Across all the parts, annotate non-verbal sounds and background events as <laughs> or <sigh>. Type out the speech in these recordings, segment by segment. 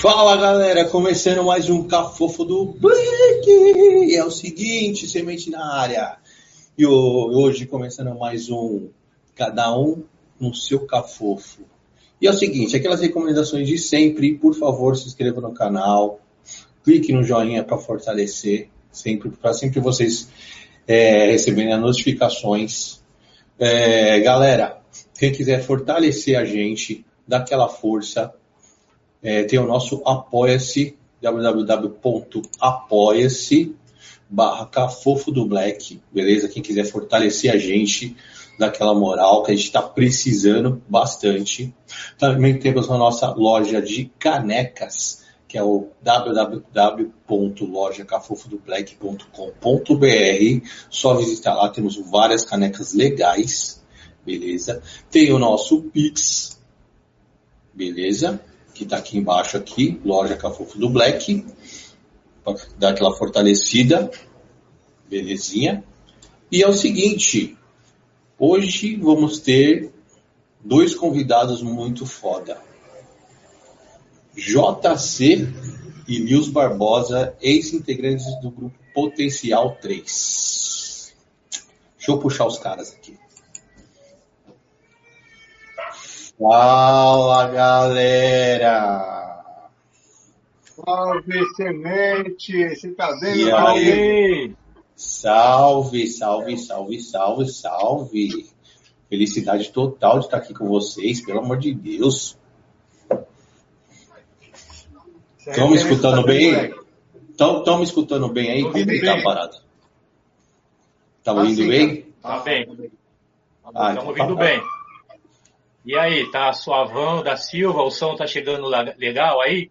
Fala galera, começando mais um Cafofo do Black. E é o seguinte, semente na área. E hoje começando mais um Cada um no seu Cafofo. E é o seguinte, aquelas recomendações de sempre, por favor, se inscreva no canal, clique no joinha para fortalecer, sempre para sempre vocês é, receberem as notificações. É, galera, quem quiser fortalecer a gente, dá aquela força, é, tem o nosso Apoia-se, www.apoia-se barra Cafofo do Black, beleza? Quem quiser fortalecer a gente, daquela moral que a gente está precisando bastante. Também temos a nossa loja de canecas, que é o www.lojacafofodoblack.com.br. Só visitar lá, temos várias canecas legais, beleza? Tem o nosso Pix, beleza? Que está aqui embaixo aqui, loja Cafofo do Black, para dar aquela fortalecida, belezinha. E é o seguinte, hoje vamos ter dois convidados muito foda. JC e Nils Barbosa, ex-integrantes do grupo Potencial 3. Deixa eu puxar os caras aqui. Fala galera! Salve semente! Você tá vendo aí? Salve, salve, salve, salve, salve! Felicidade total de estar aqui com vocês, pelo amor de Deus. Estão me escutando bem? Estão me escutando bem aí? Como que tá parado? Tá ouvindo bem? Tá bem. Ah, Estamos então ouvindo tá- bem. E aí, tá suavão da Silva? O som tá chegando legal aí?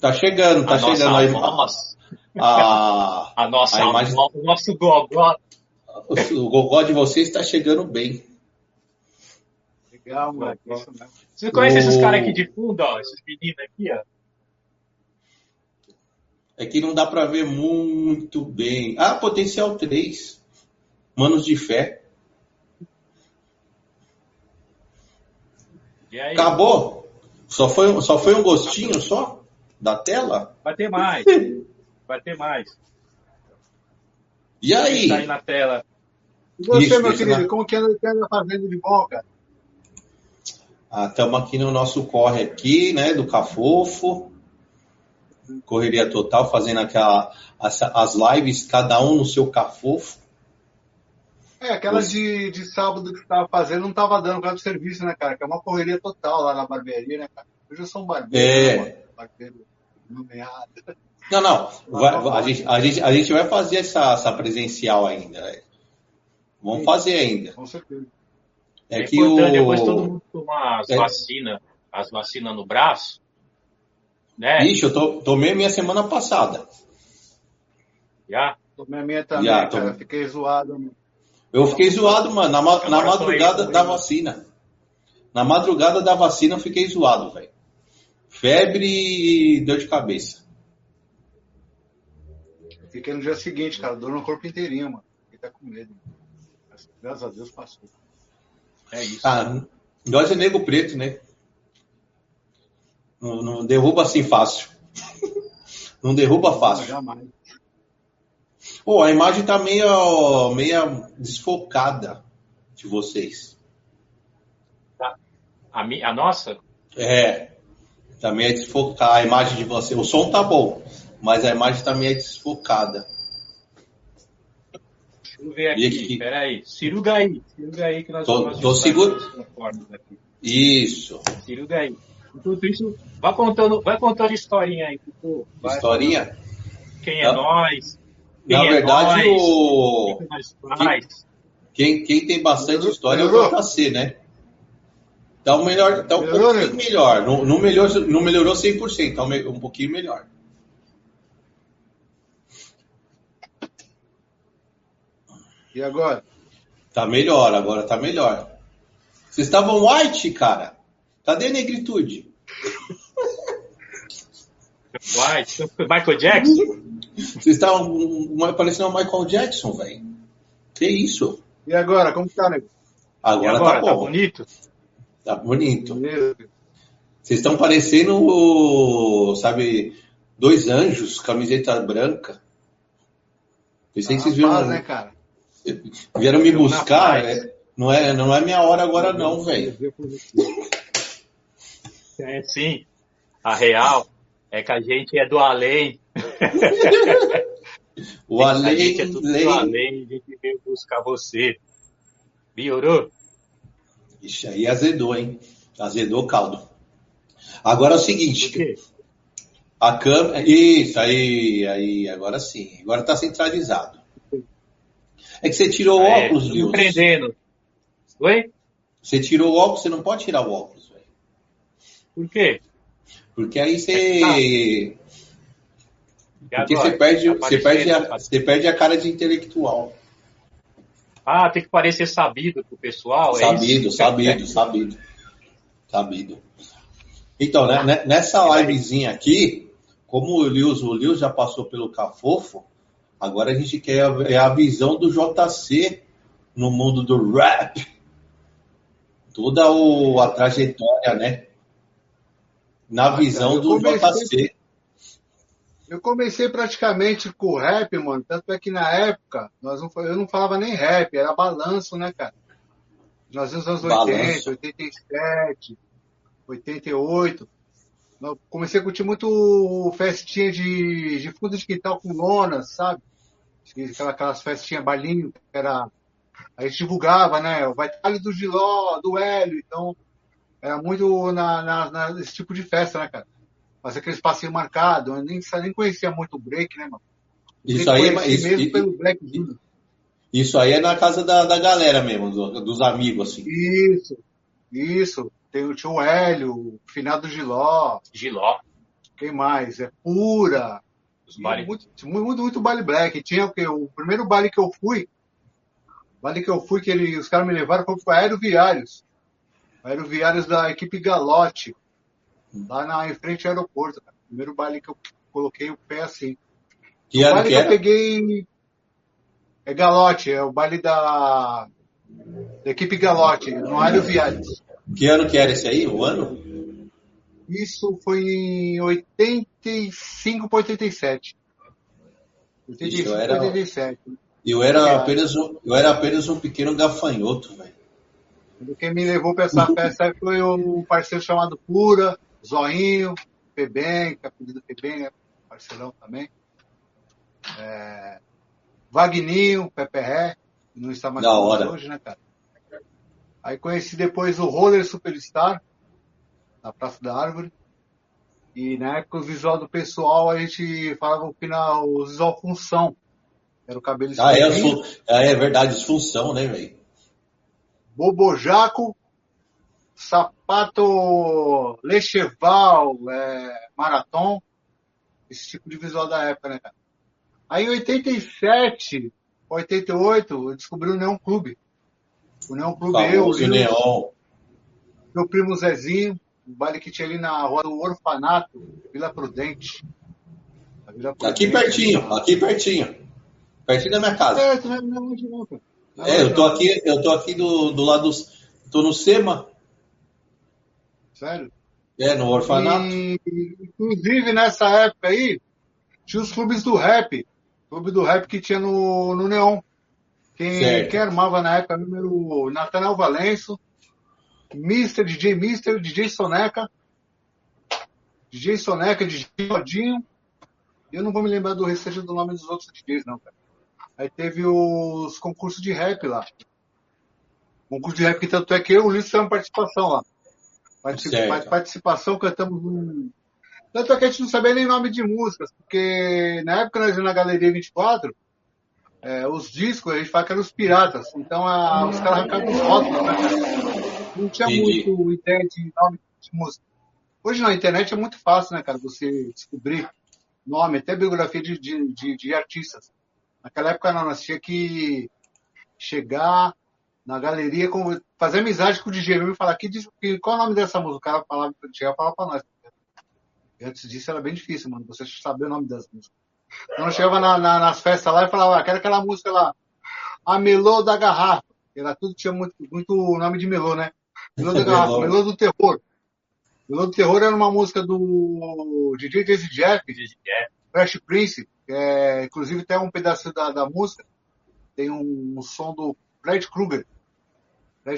Tá chegando, tá a chegando nossa aí. voz, A, <laughs> a nossa, a imagem- o nosso gogó. o gogó de vocês está chegando bem. Legal, moleque. Isso mesmo. Você conhece O- esses caras aqui de fundo, ó? Esses meninos aqui, ó? É que não dá para ver muito bem. Ah, potencial 3. Manos de fé. E aí? Acabou? Só foi, só foi um gostinho só da tela? Vai ter mais. <laughs> Vai ter mais. E aí? Tá aí na tela. E você, Isso, meu isso, querido, né? como que anda, anda fazendo de bom, cara? Estamos aqui no nosso corre aqui, né, do Cafofo. Correria total, fazendo aquela, as, as lives, cada um no seu Cafofo. É, aquela Você- de, de sábado que você tava fazendo não tava dando por causa do serviço, né, cara? Que é uma correria total lá na barbearia, né, cara? Hoje eu sou um barbeiro, É. né, mano? barbeiro nomeado. Não, não. <laughs> vai- a, gente, a, gente, a gente vai fazer essa, essa presencial ainda. né? Vamos Sim. fazer ainda. Com certeza. É, É que o. depois todo mundo tomar as É. vacinas, as vacinas no braço. Né? Ixi, eu to, tomei a minha semana passada. Já? Tomei a minha também, Já, cara. tô- Fiquei zoado. mano. Eu fiquei zoado, mano, na, ma- na madrugada da aí. vacina. Na madrugada da vacina eu fiquei zoado, velho. Febre e dor de cabeça. Fiquei no dia seguinte, cara. Dor no corpo inteirinho, mano. Fiquei até com medo. Mas, graças a Deus passou. É isso. Ah, nós é nego preto, né? Não, não derruba assim fácil. <laughs> Não derruba fácil. Jamais. Pô, a imagem tá meio, meio desfocada de vocês. A, mi- a nossa? É, tá meio desfocada a imagem de você. O som tá bom, mas a imagem tá meio desfocada. Deixa eu ver aqui. aqui? Peraí. Ciruga aí. Ciruga aí que nós Tô- vamos tô seguro. aqui. Isso. Ciruga aí. Enquanto isso, vai contando, vai contando historinha aí. Vai Historinha? Quem é nós? Quem Na é verdade, nós? o... Faz? quem, quem tem bastante história é o? JC, né? Tá um, melhor, tá um Melhorou, pouquinho né? melhor. Não, não, melhorou, não melhorou 100%, tá um, um pouquinho melhor. E agora? Tá melhor, agora tá melhor. Vocês estavam white, cara. Cadê a negritude? Vai, Michael Jackson? Vocês estavam parecendo o Michael Jackson, velho. Que isso? E agora? Como tá, nego? Agora, agora, tá tá bom. bonito? Tá bonito. Vocês estão parecendo, sabe, dois anjos, camiseta branca. Pensei que vocês viram. Rapaz, né, cara? Vieram me buscar. paz. é- não, é, não é minha hora agora, não, velho. É sim. A real é que a gente é do além. <laughs> O a além, gente é tudo do além. além. A gente veio buscar você. Piorou? Ixi, aí azedou, hein? Azedou o caldo. Agora é o seguinte, a câmera. Isso, aí, aí, agora sim. Agora tá centralizado. É que você tirou o É, óculos, viu? prendendo. Oi? Você tirou o óculos, você não pode tirar o óculos, velho. Por quê? Porque aí você. E Porque você perde, Tá você, perde a, você perde a cara de intelectual. Ah, tem que parecer sabido pro pessoal. é Sabido, isso? sabido, sabido. Sabido. Então, né, né, nessa livezinha aqui, como o Lewis, o Lewis já passou pelo Cafofo, agora a gente quer a, é a visão do JC no mundo do rap. Toda o, a trajetória, né? Na visão do comecei- JC. Eu comecei praticamente com o rap, mano. Tanto é que na época, nós não, eu não falava nem rap, era balanço, né, cara? Nós nos anos Balanço. 80, 87, 88. Eu comecei a curtir muito festinha de, de fundo de quintal com lonas, sabe? Aquela- Aquelas festinhas balinho, que era. A gente divulgava, né? O baile do Giló, do Hélio, então. Era muito na, na, na- nesse tipo de festa, né, cara? Fazer aqueles passeios marcados. Eu nem, nem conhecia muito o break, né, mano? Isso aí, é- isso, mesmo pelo Black isso aí é na casa da, da galera mesmo, do- dos amigos, assim. Isso, isso. Tem o tio Hélio, o finado Giló, Giló. quem mais? É Pura. Os bares. Muito, muito, muito, muito baile black. Tinha o quê? O primeiro baile que eu fui, baile que eu fui, que ele, os caras me levaram, foi pro Aeroviários. Aeroviários da equipe Galote. Lá na, em frente ao aeroporto. Cara. Primeiro baile que eu coloquei o pé assim. Que o baile que que eu era? peguei é Galote, é o baile da, da equipe Galote, no Aeroviários. Que ano que era esse aí? O ano? Isso foi em 85 para 87. 85 Isso, eu para era- 87. Eu era apenas um, eu era apenas um pequeno gafanhoto, velho. Quem me levou para essa festa foi um parceiro chamado Pura, Zoinho, Febem, que é apelido Febem, né? Parceirão também. É... Vagninho, Pepe Ré, que não está mais hoje, né, cara? Aí conheci depois o Roller Superstar, na Praça da Árvore. E na época o visual do pessoal a gente falava que na, o visual função. Era o cabelo Ah, é, ah, é verdade, disfunção, né, velho? Bobojaco, sapato Lecheval, é, esse tipo de visual da época, né, cara? Aí em 87, 88, eu descobri o Neon Clube. O Neon Clube, eu, Famoso Lil, neon. meu primo Zezinho, o baile que tinha ali na rua do Orfanato, Vila Prudente. Vila Aqui Prudente, pertinho, aqui pertinho. Pertinho da minha casa. É, não é não longe não, cara. É, eu tô aqui, eu tô aqui do, do lado dos. Tô no SEMA, Sério? é, no orfanato. E, inclusive, nessa época aí, tinha os clubes do rap. Clube do rap que tinha no, no Neon. Quem, Certo. quem armava na época número Nathanael Valenço, Mr. DJ Mister, DJ Soneca, DJ Soneca, DJ Rodinho. Eu não vou me lembrar do restante do nome dos outros DJs, não, cara. Aí teve os concursos de rap lá. Concurso de rap que tanto é que eu e o Ulisses fizemos participação lá. Certo. Participação, cantamos um. Tanto é que a gente não sabia nem nome de músicas, porque na época nós na Galeria 24, é, os discos a gente fala que eram os piratas. Então a- os caras arrancavam os rótulos, né? Não tinha Entendi. muito ideia de nome de música. Hoje na internet é muito fácil, né, cara, você descobrir nome, até biografia de, de, de, de artistas. Naquela época não, nós tinha que chegar na galeria, com- fazer amizade com o DJ e falar que, qual é o nome dessa música. O cara falava, chegava falava pra nós. E antes disso era bem difícil, mano, você saber o nome das músicas. Então eu chegava na- na- nas festas lá e falava, ah, quero aquela música lá, a Melô da Garrafa. Era tudo tinha muito, muito nome de melô, né? Melô da <laughs> Garrafa, Melô. Do Terror. Melô do Terror era uma música do DJ Jazzy Jeff, Fresh Prince, é, inclusive tem um pedaço da, da música, tem um, um som do Fred Krueger.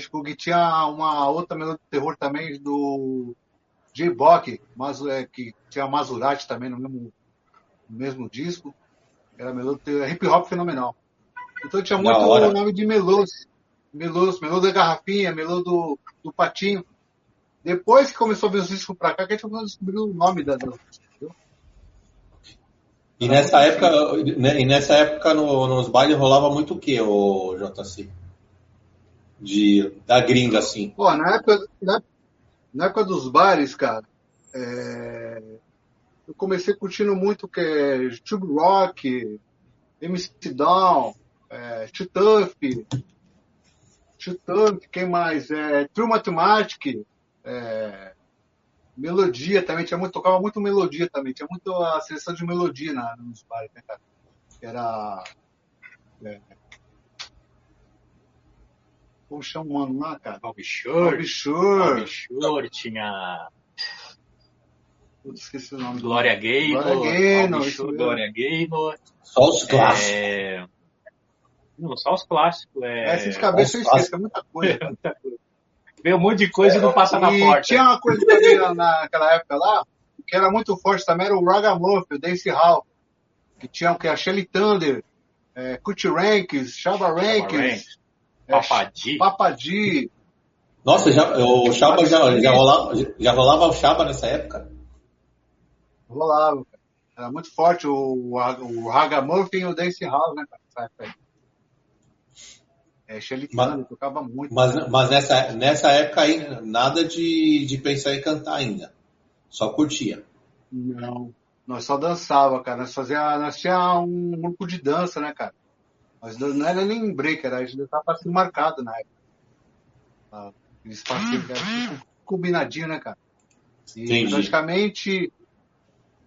Krueger tinha uma outra melodia de terror também do J. Bock, mas, é, que tinha Maserati também no mesmo, no mesmo disco. Era melodia hip hop fenomenal. Então tinha muito hora. nome de melôs. Melôs, melô da garrafinha, melô do, do patinho. Depois que começou a vir os discos pra cá, que a gente descobrir o nome da, da, E nessa época, né, e nessa época no- nos bailes rolava muito o que, o JC? De, da gringa, assim. Pô, na época, na, na época dos bares, cara, é, eu comecei curtindo muito que é Tube Rock, MC Down, é, Tuff, Tuff, quem mais? É, True Mathematic, é, Melodia também, tinha muito, tocava muito melodia também, tinha muito a seleção de melodia na, nos bares, né, cara? Era. É, como chama o mano lá, cara? Bob Shore, Bob Shore. Bob Shore, tinha Putz, esqueci o nome Glória Gaynor, Glória Gaynor. Glória Gaynor. Só os clássicos. É... Não, só os clássicos. É... É, esses cabeças eu esqueço, é <laughs> muita coisa. Veio um monte de coisa e não passa na e porta. tinha uma coisa também na- naquela época lá, que era muito forte também, era o Ragamuffin, o Dance Hall, que tinha o que? A Shelly Thunder, é, Ranks, Shabba Ranks, Ranks, é, Papadi. Papadi. Nossa, já, o Chaba já, já, rolava, já rolava o Chaba nessa época? Rolava, cara. Era muito forte o, o Ragamuffin e o Dance Hall, né, cara, nessa época aí. É, Mas- Thunder, tocava muito. Mas, mas nessa, nessa época aí, nada de, de pensar em cantar ainda. Só curtia. Não. Nós só dançava, cara. Nós fazia, nós tinha um grupo de dança, né, cara? Dan- não era nem break, era a gente dançava passinho marcado na época. Ah, passinhos que era tudo combinadinho, né, cara? E Entendi. praticamente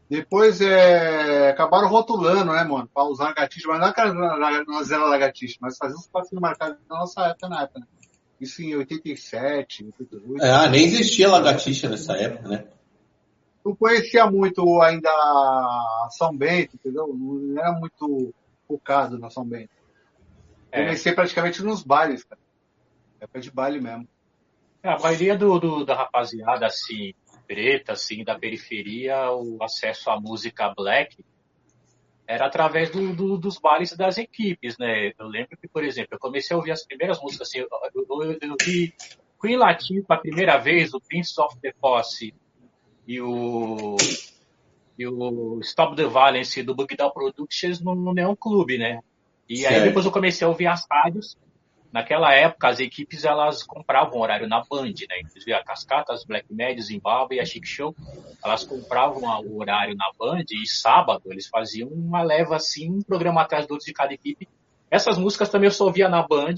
depois é, acabaram rotulando, né, mano, pra usar lagartixa, mas não era- nós era lagartixa, mas fazia uns passinhos marcados na nossa época, na época, né? Isso em 87, 88. É, ah, nem existia lagartixa nessa época, né? não conhecia muito ainda a São Bento, entendeu? Não era muito focado na São Bento. É. Comecei praticamente nos bailes, cara. Época de baile mesmo. É, a maioria do, do- da rapaziada, assim, preta, assim, da periferia, o acesso à música black era através do, do- dos bailes das equipes, né? Eu lembro que, por exemplo, eu comecei a ouvir as primeiras músicas, assim, eu, eu, eu, eu vi Queen Latin pela primeira vez, o Prince of the Posse e o, e o Stop the Violence do Bug Down Productions no, no Neon Clube, né? E aí Certo. depois eu comecei a ouvir as rádios Naquela época, as equipes elas compravam horário na Band, né? Inclusive a Cascata, as Black Med, Zimbabwe e a Chic Show, elas compravam o horário na Band e sábado eles faziam uma leva assim, um programa atrás do outro de cada equipe. Essas músicas também eu só ouvia na Band,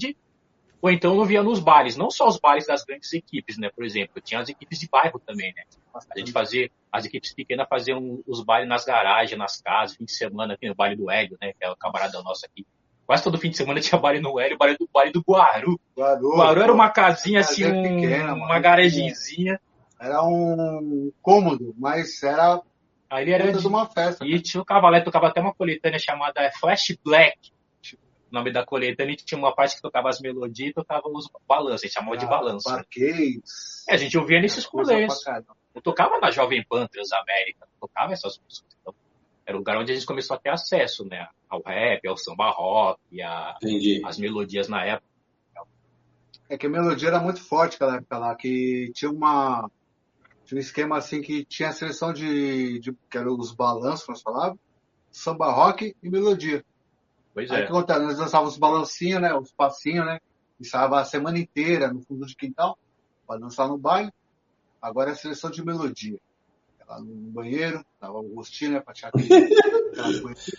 ou então eu via nos bares, não só os bares das grandes equipes, né? Por exemplo, tinha as equipes de bairro também, né? A gente fazia, as equipes pequenas faziam os bailes nas garagens, nas casas, fim de semana, aqui no baile do Hélio, né? Que é o camarada nosso aqui. Quase todo fim de semana tinha baile no Hélio, baile do, baile do Guaru. Guaru, Guaru era uma casinha assim, um- pequena, uma garagenzinha. Era um cômodo, mas era Aí ele era de, uma festa. E tinha o Cavalé, tocava até uma coletânea chamada Flash Black. O nome da coletânea, tinha uma parte que tocava as melodias e tocava os balanços, a gente chamava de balanço. né? Parquês. É, a gente ouvia nesses caramba. Eu tocava na Jovem Pan Transamérica, tocava essas músicas. Era o lugar onde a gente começou a ter acesso, né? Ao rap, ao samba rock, a, Entendi. as melodias na época. É que a melodia era muito forte naquela época lá, que tinha uma. Tinha um esquema assim que tinha a seleção de. de que eram os balanços, nós falávamos, samba rock e melodia. Pois Aí o é. que acontece? Nós dançávamos os balancinhos, né? Os passinhos, né? Ensaiava a semana inteira no fundo de quintal, para dançar no baile. Agora é a seleção de melodia. Lá no banheiro, dava o rostinho, né? Pra tirar aquele. <laughs>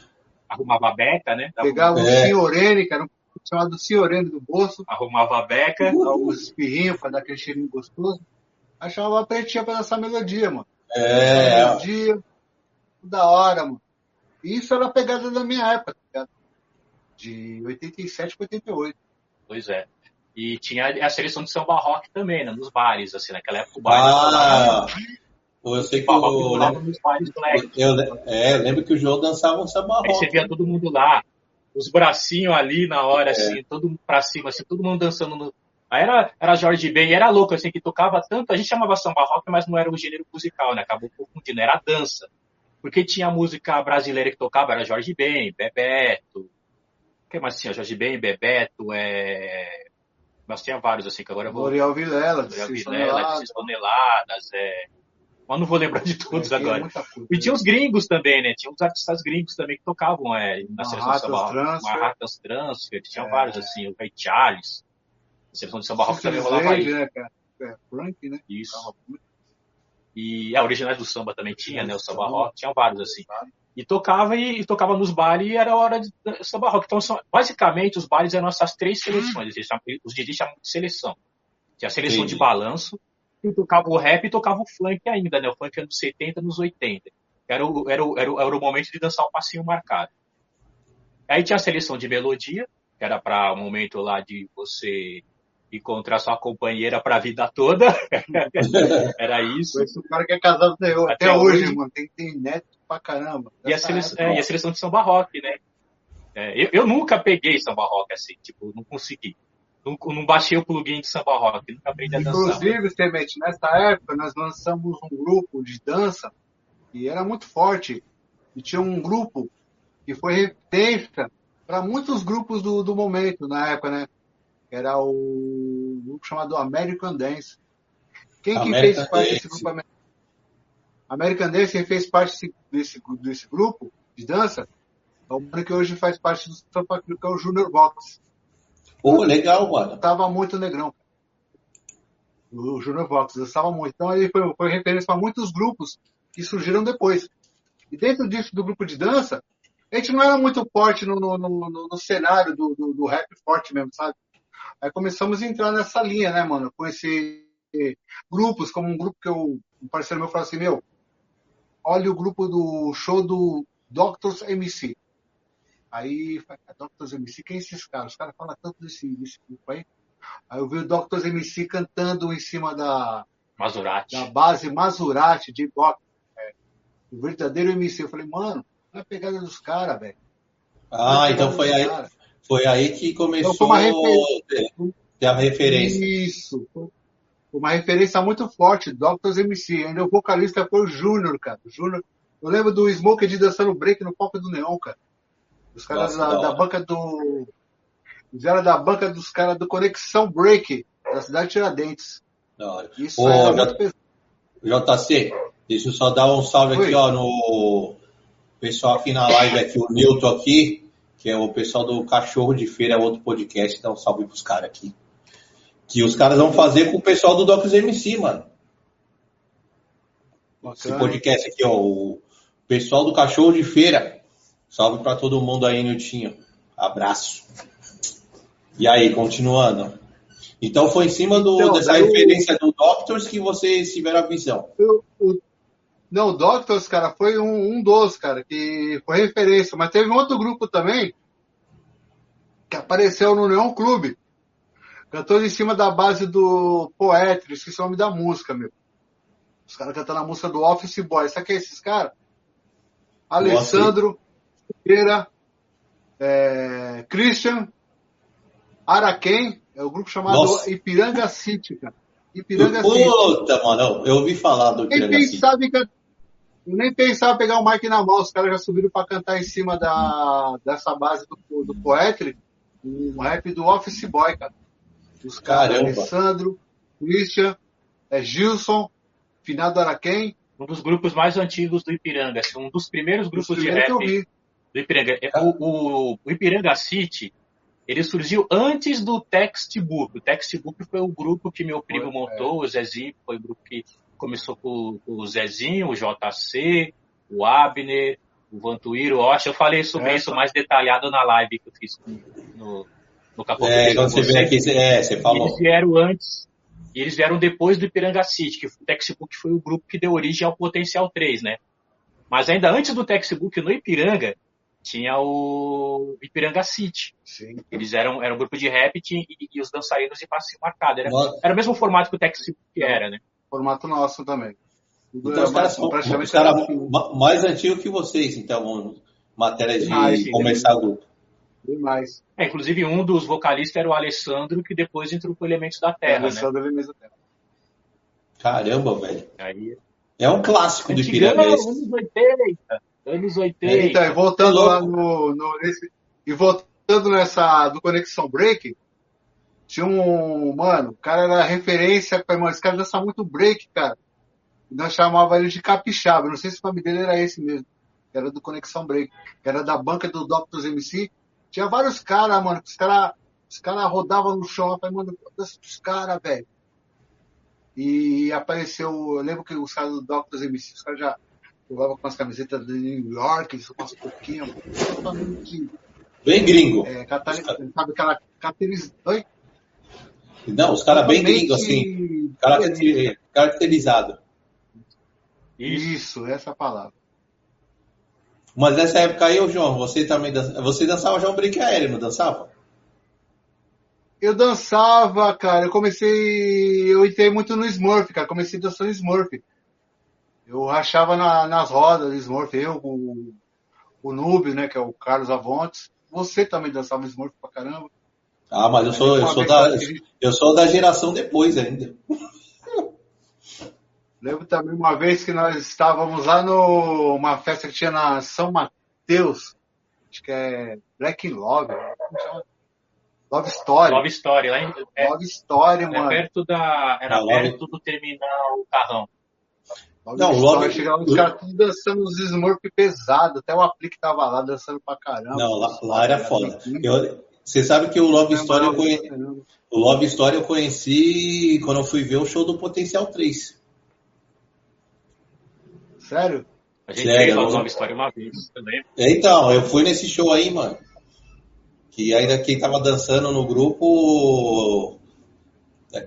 Arrumava a beca, né? Dava- Pegava o É. senhorene, que era um chamado senhorene do bolso, Arrumava a beca. dava uns espirrinhos pra dar aquele cheirinho gostoso. Aí chamava a pretinha pra dançar melodia, mano. É, Melodia, da hora, mano. E isso era a pegada da minha época, tá ligado? De 87 pra 88. Pois é. E tinha a seleção de samba rock também, né, nos bares, assim, naquela época o bar. Ah, eu sei que Tava eu, é, eu lembro que o João dançava um samba Aí você rock. via todo mundo lá, os bracinhos ali na hora, assim, todo mundo pra cima, assim, todo mundo dançando no. Aí era, era Jorge Ben, era louco, assim, que tocava tanto, a gente chamava samba rock, mas não era o gênero musical, né? Acabou confundindo, era a dança. Porque tinha música brasileira que tocava, era Jorge Ben, Bebeto. O que mais tinha? Jorge Ben, Bebeto, é. Mas tinha vários, assim, que agora eu vou. L'Oreal Vilela, Seis Vilela, Toneladas. 16 toneladas, é. Mas não vou lembrar de todos É, agora. coisa. E tinha os gringos também, né? Tinha uns artistas gringos também que tocavam é, na seleção de samba rock. Manhattan Transfer, tinha É. vários assim, o Ray Charles. A seleção de samba rock também rolava aí. Slade, né, cara? É, Frank, né? Isso. E a originais do samba também tinha, né? O samba rock, tinha vários assim. E tocava e, e tocava nos bares e era hora de samba rock. Então, são, basicamente, os bares eram essas três seleções. Eles chamam- Os DJs chamam de seleção. Tinha a seleção Entendi. de balanço, e tocava o rap e tocava o funk ainda, né? O funk anos 70, nos 80. Era o, era, o, era, o, era o momento de dançar o passinho marcado. Aí tinha a seleção de melodia, que era para o momento lá de você encontrar sua companheira para a vida toda. <laughs> era isso. Um cara que é casado até, até, hoje, hoje. mano. Tem, tem neto pra caramba. E a, seleção, é, e a seleção de samba rock, né? É, eu, eu nunca peguei samba rock assim, tipo, não consegui. Não, não baixei o plugin de samba rock, nunca aprendi a dançar. Inclusive, Semente, nessa época nós lançamos um grupo de dança e era muito forte. E tinha um grupo que foi referência para muitos grupos do, do momento na época, né? Era o grupo chamado American Dance. Quem que American fez parte desse grupo Amer- American Dance, quem fez parte desse, desse, desse grupo de dança, é o mano que hoje faz parte do Sampa Crew, que é o Junior Box Pô, legal, mano. dançava muito negrão. O Junior Vox dançava muito. Então ele foi, foi referência para muitos grupos que surgiram depois. E dentro disso, do grupo de dança, a gente não era muito forte no, no, no, no- cenário do, do, do rap forte mesmo, sabe? Aí começamos a entrar nessa linha, né, mano? Conhecer grupos, como um grupo que eu, um parceiro meu falou assim, meu, olha o grupo do show do Doctors MC. Aí, falei, "Ah, Doctors MC, quem é esses caras? Os caras falam tanto desse, desse grupo aí. Aí eu vi o Doctors MC cantando em cima da, Maserati. da base Maserati de rock. é, o verdadeiro MC. Eu falei, mano, olha a pegada dos caras, velho. Ah, então foi aí, foi aí que começou Então foi uma a referência. ter, a referência. Isso. Foi uma referência muito forte, Doctors MC. Ainda o vocalista foi o Júnior, cara. O Júnior. Eu lembro do Smoked dançando break no palco do Neon, cara. Os caras Nossa, da, da banca do. Eles eram da banca dos caras do Conexão Break, da cidade de Tiradentes. Da hora. Isso Ô, muito pesado. JC, deixa eu só dar um salve Oi. aqui, ó, no pessoal aqui na live aqui, o Nilton aqui, que é o pessoal do Cachorro de Feira, é outro podcast, dá um salve pros caras aqui. Que os caras vão fazer com o pessoal do Docos MC, mano. Esse Bacana. podcast aqui, ó, o pessoal do Cachorro de Feira. Salve pra todo mundo aí, Niltinho. Abraço. E aí, continuando. Então foi em cima do, Então, dessa o- referência do Doctors que vocês tiveram a visão. O- o- Não, o Doctors, cara, foi um, um dos, cara, que foi referência. Mas teve um outro grupo também que apareceu no Neon Clube. Cantou em cima da base do Poetry, esqueci o nome da música, meu. Os caras cantando a música do Office Boy. Sabe quem é esses caras? Alessandro, Pereira, é, Christian, Araquém, é o grupo chamado Nossa. Ipiranga City, cara. Ipiranga City. Puta, mano, eu ouvi falar do Ipiranga City. eu nem pensava em pegar o mic na mão, os caras já subiram para cantar em cima da, dessa base do, do Poetry, um rap do Office Boy, cara. Os caras. Alessandro, Christian, é, Gilson, Finado Araquém, Um dos grupos mais antigos do Ipiranga, assim, um dos primeiros os grupos de primeiros que eu rap vi. Do Ipiranga. É, O, o, o Ipiranga City, ele surgiu antes do Textbook. O Textbook foi o grupo que meu primo Foi, é. montou, o Zezinho, foi o grupo que começou com, com o Zezinho, o JC, o Abner, o Vantuíro, o Osh. Eu falei sobre É, isso mais detalhado na live que eu fiz no, no Capô É, quando você vem aqui, é, você falou. eles vieram antes, e eles vieram depois do Ipiranga City, que o Textbook foi o grupo que deu origem ao Potencial 3, né? Mas ainda antes do Textbook, no Ipiranga, tinha o Ipiranga City. Sim. Eles eram, eram um grupo de rap e, e- e os dançarinos de passe marcado. Era, Nossa. era o mesmo formato que o Tex que era, né? Formato nosso também. Então os é caras são praticamente os caras era ma- mais antigos que vocês, então, matéria de Ah, sim. começar grupo. demais. É, inclusive, um dos vocalistas era o Alessandro, que depois entrou com Elementos da É, Terra, né? Alessandro Lemesa Terra. Caramba, velho. Aí, É um clássico do Ipiranga anos 80. Anos 80. Então, e voltando É lá no, no nesse, e voltando nessa do Conexão Break, tinha um, mano, o cara era referência, irmão, esse cara dança muito break, cara. Nós chamava ele de Capixaba, não sei se o nome dele era esse mesmo, era do Conexão Break, era da banca do Doctors MC. Tinha vários caras, mano, os caras os cara rodavam no chão, eu falei, mano, dança os caras, velho. E apareceu, eu lembro que os caras do Doctors MC, os caras já jogavam com as camisetas de New York, isso com as pouquinhas, totalmente Bem gringo. é, catali- sabe aquela cataliz... Oi? Não, os caras bem gringos, assim. Caracteri- Caracterizado. Isso. Essa palavra. Mas nessa época aí, ô João, você também dança... você dançava já um break aéreo, não dançava? Eu dançava, cara, eu comecei, eu entrei muito no Smurf, cara, comecei dançando Smurf. Eu rachava na- nas rodas do Smurf, eu, o, o Noob, né, que é o Carlos Avontes. Você também dançava Smurf pra caramba. Ah, mas eu sou, eu sou, da, gente- eu sou da geração depois ainda. Lembro também uma vez que nós estávamos lá numa festa que tinha na São Mateus, acho que é Black Love, né? como chama? Love Story. Love Story, lá em, é, Love Story, é mano. perto da. Era Ah, Love- perto do terminal Carrão. Love Não, Story. Love- Chegava os caras tudo dançando os Smurf pesado, até o Aplique tava lá dançando pra caramba. Não, lá, lá era foda. Eu- você sabe que o Love Story, eu conhe- o Love Story eu conheci quando eu fui ver o show do Potencial 3. Sério? A gente Sério, eu- Love Story uma vez, eu lembro. Então, eu fui nesse show aí, mano. Que ainda quem tava dançando no grupo.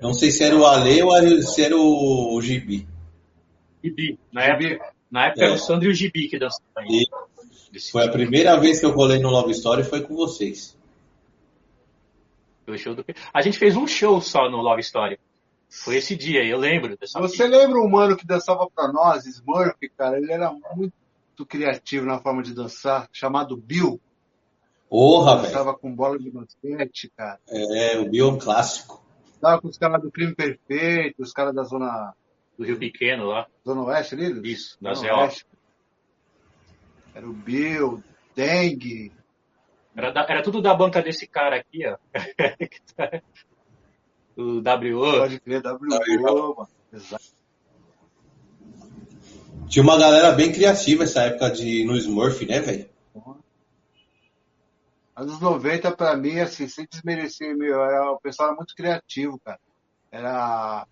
Não sei se era o Ale ou se era o Gibi. Gibi. Na época, na época É. era o Sandro e o Gibi que dançavam. Foi a primeira vez que eu colei no Love Story foi com vocês. do show do... A gente fez um show só no Love Story. Foi esse dia, eu lembro dessa Você lembra um mano que dançava pra nós, Smurf, cara? Ele era muito criativo na forma de dançar, chamado Bill. Porra, velho. Dançava com bola de basquete, cara. É, o Bill é um clássico. Tava com os caras do Crime Perfeito, os caras da zona, do Rio Pequeno lá. zona Oeste ali? Isso, da Zona ZO. Oeste. Era o Bill, Dengue. Era, da- era tudo da banca desse cara aqui, ó. <laughs> o WO. Pode crer, W. mano. Exato. Tinha uma galera bem criativa essa época de no Smurf, né, velho? Anos 90, pra mim, assim, sem desmerecer, meu, era, o pessoal era muito criativo, cara. Era,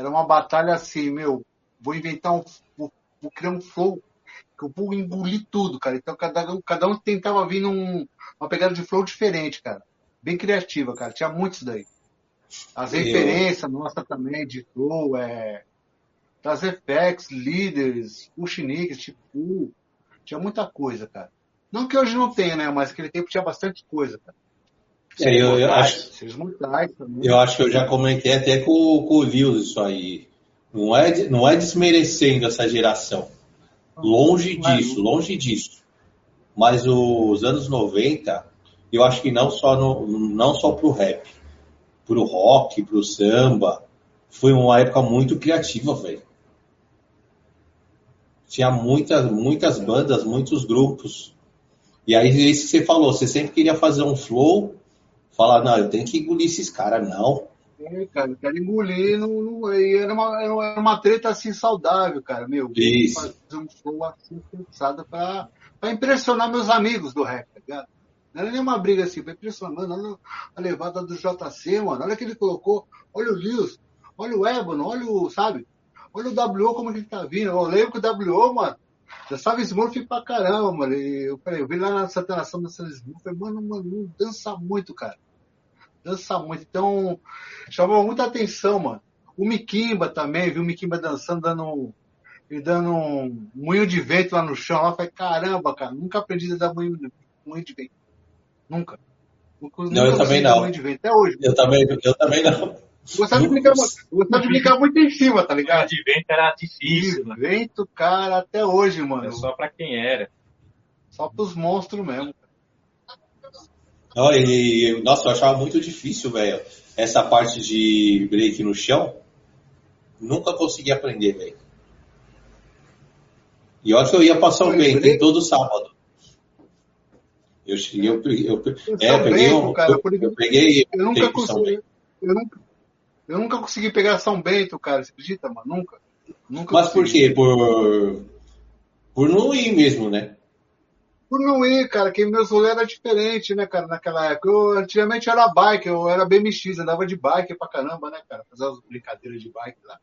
era uma batalha assim, meu, vou inventar um, vou, vou criar um flow que eu vou engolir tudo, cara. Então cada, um- cada um tentava vir num, uma pegada de flow diferente, cara. Bem criativa, cara. Tinha muitos daí. As referências nossa também de flow, é, das FX, líderes, Pushniks, tipo, tinha muita coisa, cara. Não que hoje não tenha, né? Mas aquele tempo tinha bastante coisa, cara. É, eu, eu acho, mortais eu acho que eu já comentei até com, com o Lewis isso aí. Não é, não é desmerecendo essa geração. Longe Não é, disso, longe disso. Mas os anos 90, eu acho que não só, no, não só pro rap, pro rock, pro samba, foi uma época muito criativa, velho. Tinha muitas, muitas bandas, muitos grupos. E aí, isso que você falou, você sempre queria fazer um flow, falar, não, eu tenho que engolir esses caras, não. É, cara, eu quero engolir. Não, não- era, uma, era uma- treta assim saudável, cara. Meu, Isso. fazer um flow assim pensado pra, pra impressionar meus amigos do rap, tá ligado? Não era nenhuma briga assim, pra impressionar. Mano, olha a levada do JC, mano. Olha que ele colocou. Olha o Lewis, olha o Ébano, olha o, sabe? Olha o WO como ele tá vindo. Eu lembro que o WO, mano, já sabe Smurf pra caramba, mano. E eu, falei, eu vi lá na Santa Nação dançando Smurf. Mano, mano, dança muito, cara. Dança muito. Então, chamou muita atenção, mano. O Mikimba também, viu o Mikimba dançando, dando. e dando um moinho de vento lá no chão. Lá, eu falei, caramba, cara, nunca aprendi a dar moinho, moinho de vento. Nunca. Nunca, não, eu também não. Até hoje. Eu também, eu também não. Gostava de, brincar, gostava de brincar muito em cima, tá ligado? De vento era difícil, de vento, cara, até hoje, mano. É só pra quem era. Só pros monstros mesmo. Não, e, nossa, eu achava muito difícil, velho. Essa parte de break no chão. Nunca consegui aprender, velho. E olha que eu ia passar o bem, tem todo sábado. Eu cheguei, eu, eu, eu, é, peguei um, cara, eu, eu, peguei. Eu nunca consegui. Eu nunca, eu nunca consegui pegar São Bento, cara. Você acredita, mano? Nunca. nunca Mas consegui. por quê? Por, por não ir mesmo, né? Por não ir, cara, que meus rolês eram diferentes, né, cara, naquela época. Eu, antigamente eu era bike, eu era BMX, andava de bike pra caramba, né, cara? Fazia as brincadeiras de bike lá.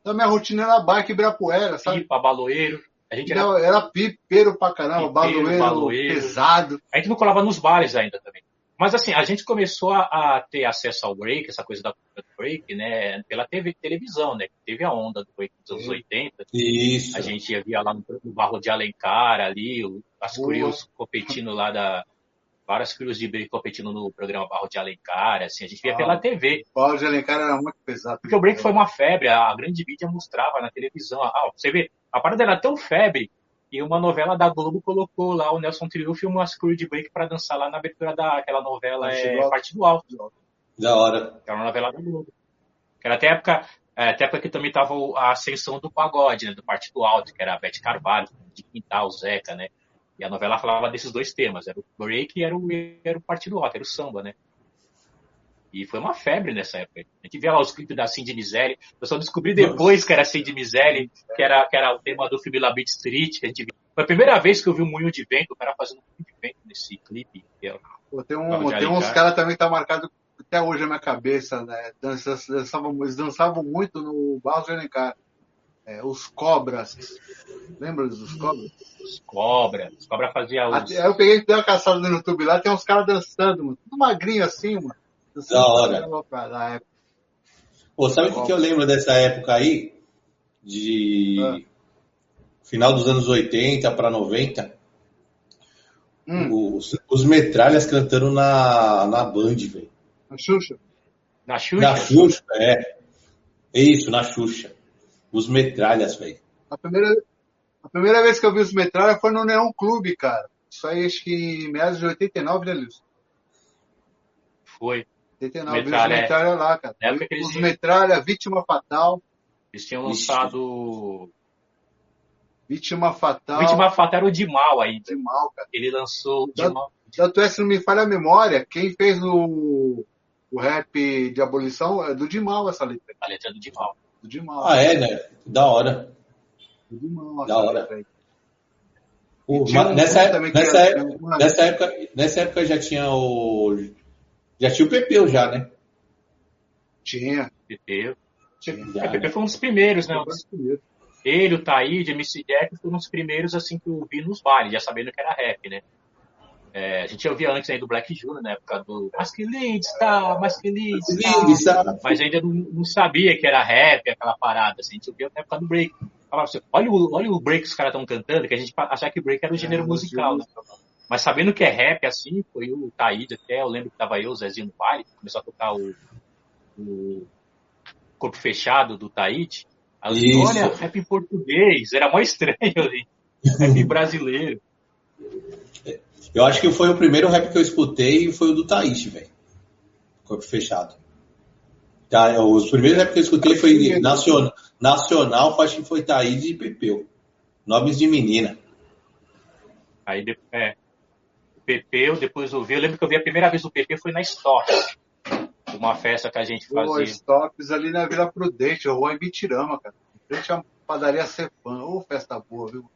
Então minha rotina era bike Ibirapuera, sabe? Pipa, baloeiro. A gente era, era pipeiro pra caramba, pipeiro, baloeiro, baloeiro, pesado. A gente não colava nos bares ainda também. Mas assim, a gente começou a, a, ter acesso ao break, essa coisa da cultura do break, né, pela TV, televisão, né? Teve a onda do break dos anos 80. Isso. A gente via lá no, no Barro de Alencar, ali, as crios competindo lá da. Várias crios de break competindo no programa Barro de Alencar, assim, a gente via ah, pela TV. O Barro de Alencar era muito pesado. Porque o break foi uma febre, a grande mídia mostrava na televisão. Ah, você vê, a parada era tão febre e uma novela da Globo colocou lá o Nelson Triunfo e uma Creed Break para dançar lá na abertura daquela novela é, Parte do Alto. Da hora. Que era uma novela da Globo. Que era até época, é, até época que também tava a ascensão do pagode, né, do Partido Alto, que era a Beth Carvalho, de Quintal, Zeca, né? E a novela falava desses dois temas, era o break e era o, era o Partido Alto, era o samba, né? E foi uma febre nessa época. A gente via lá os clipes da Cindy Miséria. Eu só descobri depois que era Cindy Miséria, que era, que era o tema do filme La Beat Street, que a gente. Foi a primeira vez que eu vi um moinho de vento, o cara fazendo um moinho de vento nesse clipe. Tem, um, tem uns caras também que tá marcado até hoje na minha cabeça, né? Dançavam, eles dançavam muito no Barros de Alencar. É, os Cobras. Lembra dos Cobras? Os Cobras. Os Cobras faziam os... Eu peguei e dei uma caçada no YouTube lá, tem uns caras dançando, mano. Tudo magrinho assim, mano. Da hora. Pô, sabe o que, que eu lembro dessa época aí? De ah. final dos anos 80 para 90. Hum. Os, os metralhas cantando na, na Band, velho. Na Xuxa? Na Xuxa? Na Xuxa, é. Isso, na Xuxa. Os metralhas, velho. A primeira, a primeira vez que eu vi os metralhas foi no Neon Clube, cara. Isso aí acho que em meados de 89, né, Lúcio? Foi. 89, metralha, metralha é. lá, cara. Na época que eles tinham... Metralha, Vítima Fatal. Eles tinham lançado... Vítima Fatal. Vítima Fatal era o de mal aí. De mal, cara. Ele lançou de mal. Tanto é, se não me falha a memória, quem fez o, o rap de abolição é do Dimal essa letra. A letra é do Dimal. Do Dimal. Ah, é, né? Da hora. Do Dimal. Da hora. O, nessa, nessa, época, nessa, época, nessa época já tinha o já tinha o Pepeu já, né? Tinha. Pepeu. Tinha, já, é, Pepeu foi um dos primeiros, né? Ele, o Taíde, MC Jack foram os primeiros assim que eu vi nos bailes, já sabendo que era rap, né? É, a gente ouvia antes aí do Black Junior, na época do Masquilide, tá, Masquilide, tá. Mas ainda não, não, sabia que era rap, aquela parada, assim. A gente ouvia na época do break. Falava assim, olha o, olha o break que os caras estão cantando, que a gente achava que break era o gênero é, musical, né? Mas sabendo que é rap assim, foi o Taíde até, eu lembro que tava eu, o Zezinho no baile, começou a tocar o, o Corpo Fechado do Taíde. Aí, olha, rap em português, era mó estranho <laughs> ali. rap <laughs> brasileiro. Eu acho que foi o primeiro rap que eu escutei foi o do Taíde, velho. Corpo Fechado. Tá, os primeiros rap que eu escutei foi nacional, nacional acho que foi Taíde e Pepeu. Nomes de menina. Aí, é, PP, depois ouvi. Eu lembro que eu vi a primeira vez o PP foi na Stop. Uma festa que a gente fazia. Pô, Stops ali na Vila Prudente, rua em Bitirama, cara. Em frente à padaria Cepan. Ô, festa boa, viu?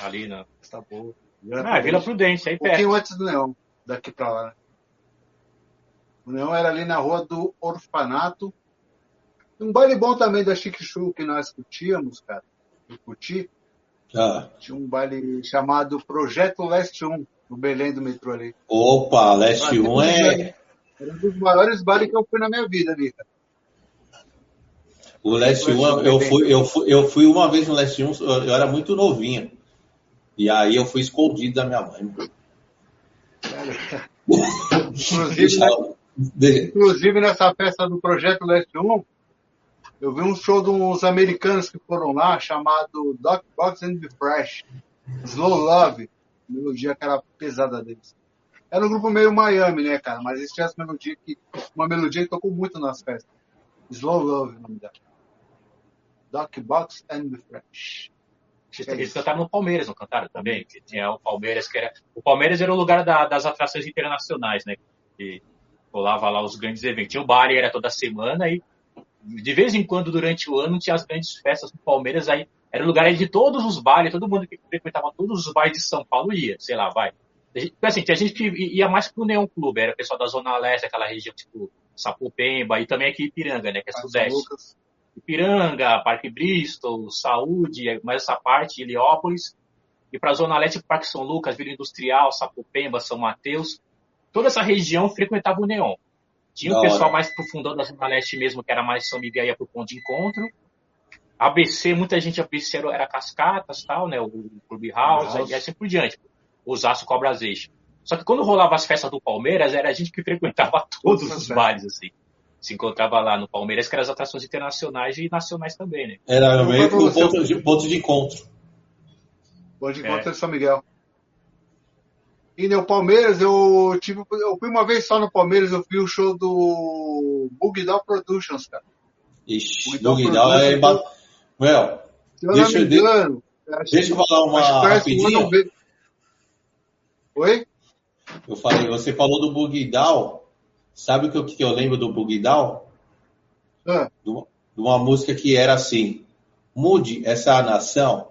Ali, né? Festa boa. Vila ah, Prudente. Vila Prudente, aí um perto. Um pouquinho antes do Neon, daqui pra lá, né? O Neon era ali na rua do Orfanato. Um baile bom também da Chique Chu que nós curtíamos, cara. Eu curti. Ah. Tinha um baile chamado Projeto Leste 1 no Belém do metrô ali. Opa, Leste 1 é. Era um dos maiores bares que eu fui na minha vida ali, cara. O Leste 1, eu fui, eu, fui, eu fui uma vez no Leste 1, eu era muito novinho. E aí eu fui escondido da minha mãe. Inclusive, <laughs> inclusive, nessa festa do Projeto Leste 1, eu vi um show de uns americanos que foram lá, chamado Doc Box and the Fresh. Slow Love, melodia que era pesada deles. Era um grupo meio Miami, né, cara? Mas eles tinham essa melodia que, uma melodia que tocou muito nas festas. Slow Love, o nome dela. Doc Box and the Fresh. É eles cantaram no Palmeiras, não cantaram também? Que tinha o Palmeiras, que era. O Palmeiras era o lugar da, das atrações internacionais, né? Que rolava lá os grandes eventos. Tinha o bar, era toda semana, e de vez em quando, durante o ano, tinha as grandes festas no Palmeiras, aí era o lugar de todos os bares, todo mundo que frequentava todos os bares de São Paulo ia, sei lá, vai. Assim, tinha gente que ia mais pro Neon Clube, era o pessoal da Zona Leste, aquela região tipo Sapopemba, e também aqui Ipiranga, né, que é Sudeste. Ipiranga, Parque Bristol, Saúde, mais essa parte, Heliópolis, e para a Zona Leste, Parque São Lucas, Vila Industrial, Sapopemba, São Mateus, toda essa região frequentava o Neon. Tinha o pessoal mais pro fundão da Zona Leste mesmo, que era mais São Miguel, ia pro ponto de encontro. ABC, muita gente ABC era Cascatas, tal, né, o Clube House, e assim por diante. Osasco Cobra Eixo. Só que quando rolava as festas do Palmeiras, era a gente que <laughs> frequentava todos os bares, assim se encontrava lá no Palmeiras, que eram as atrações internacionais e nacionais também, né? Era meio que ponto de, ponto de encontro. Ponto de encontro é. de São Miguel. E no Palmeiras, eu tive. Eu fui uma vez só no Palmeiras, eu fui o show do Bugdal Productions, cara. Ixi, Bugdal é. Well, deixa, eu, engano, deixa eu falar uma rapidinho. Oi? Eu falei, você falou do Bugdal. Sabe o que, que eu lembro do Bugdal? Ah. De, uma música que era assim: Mude essa nação.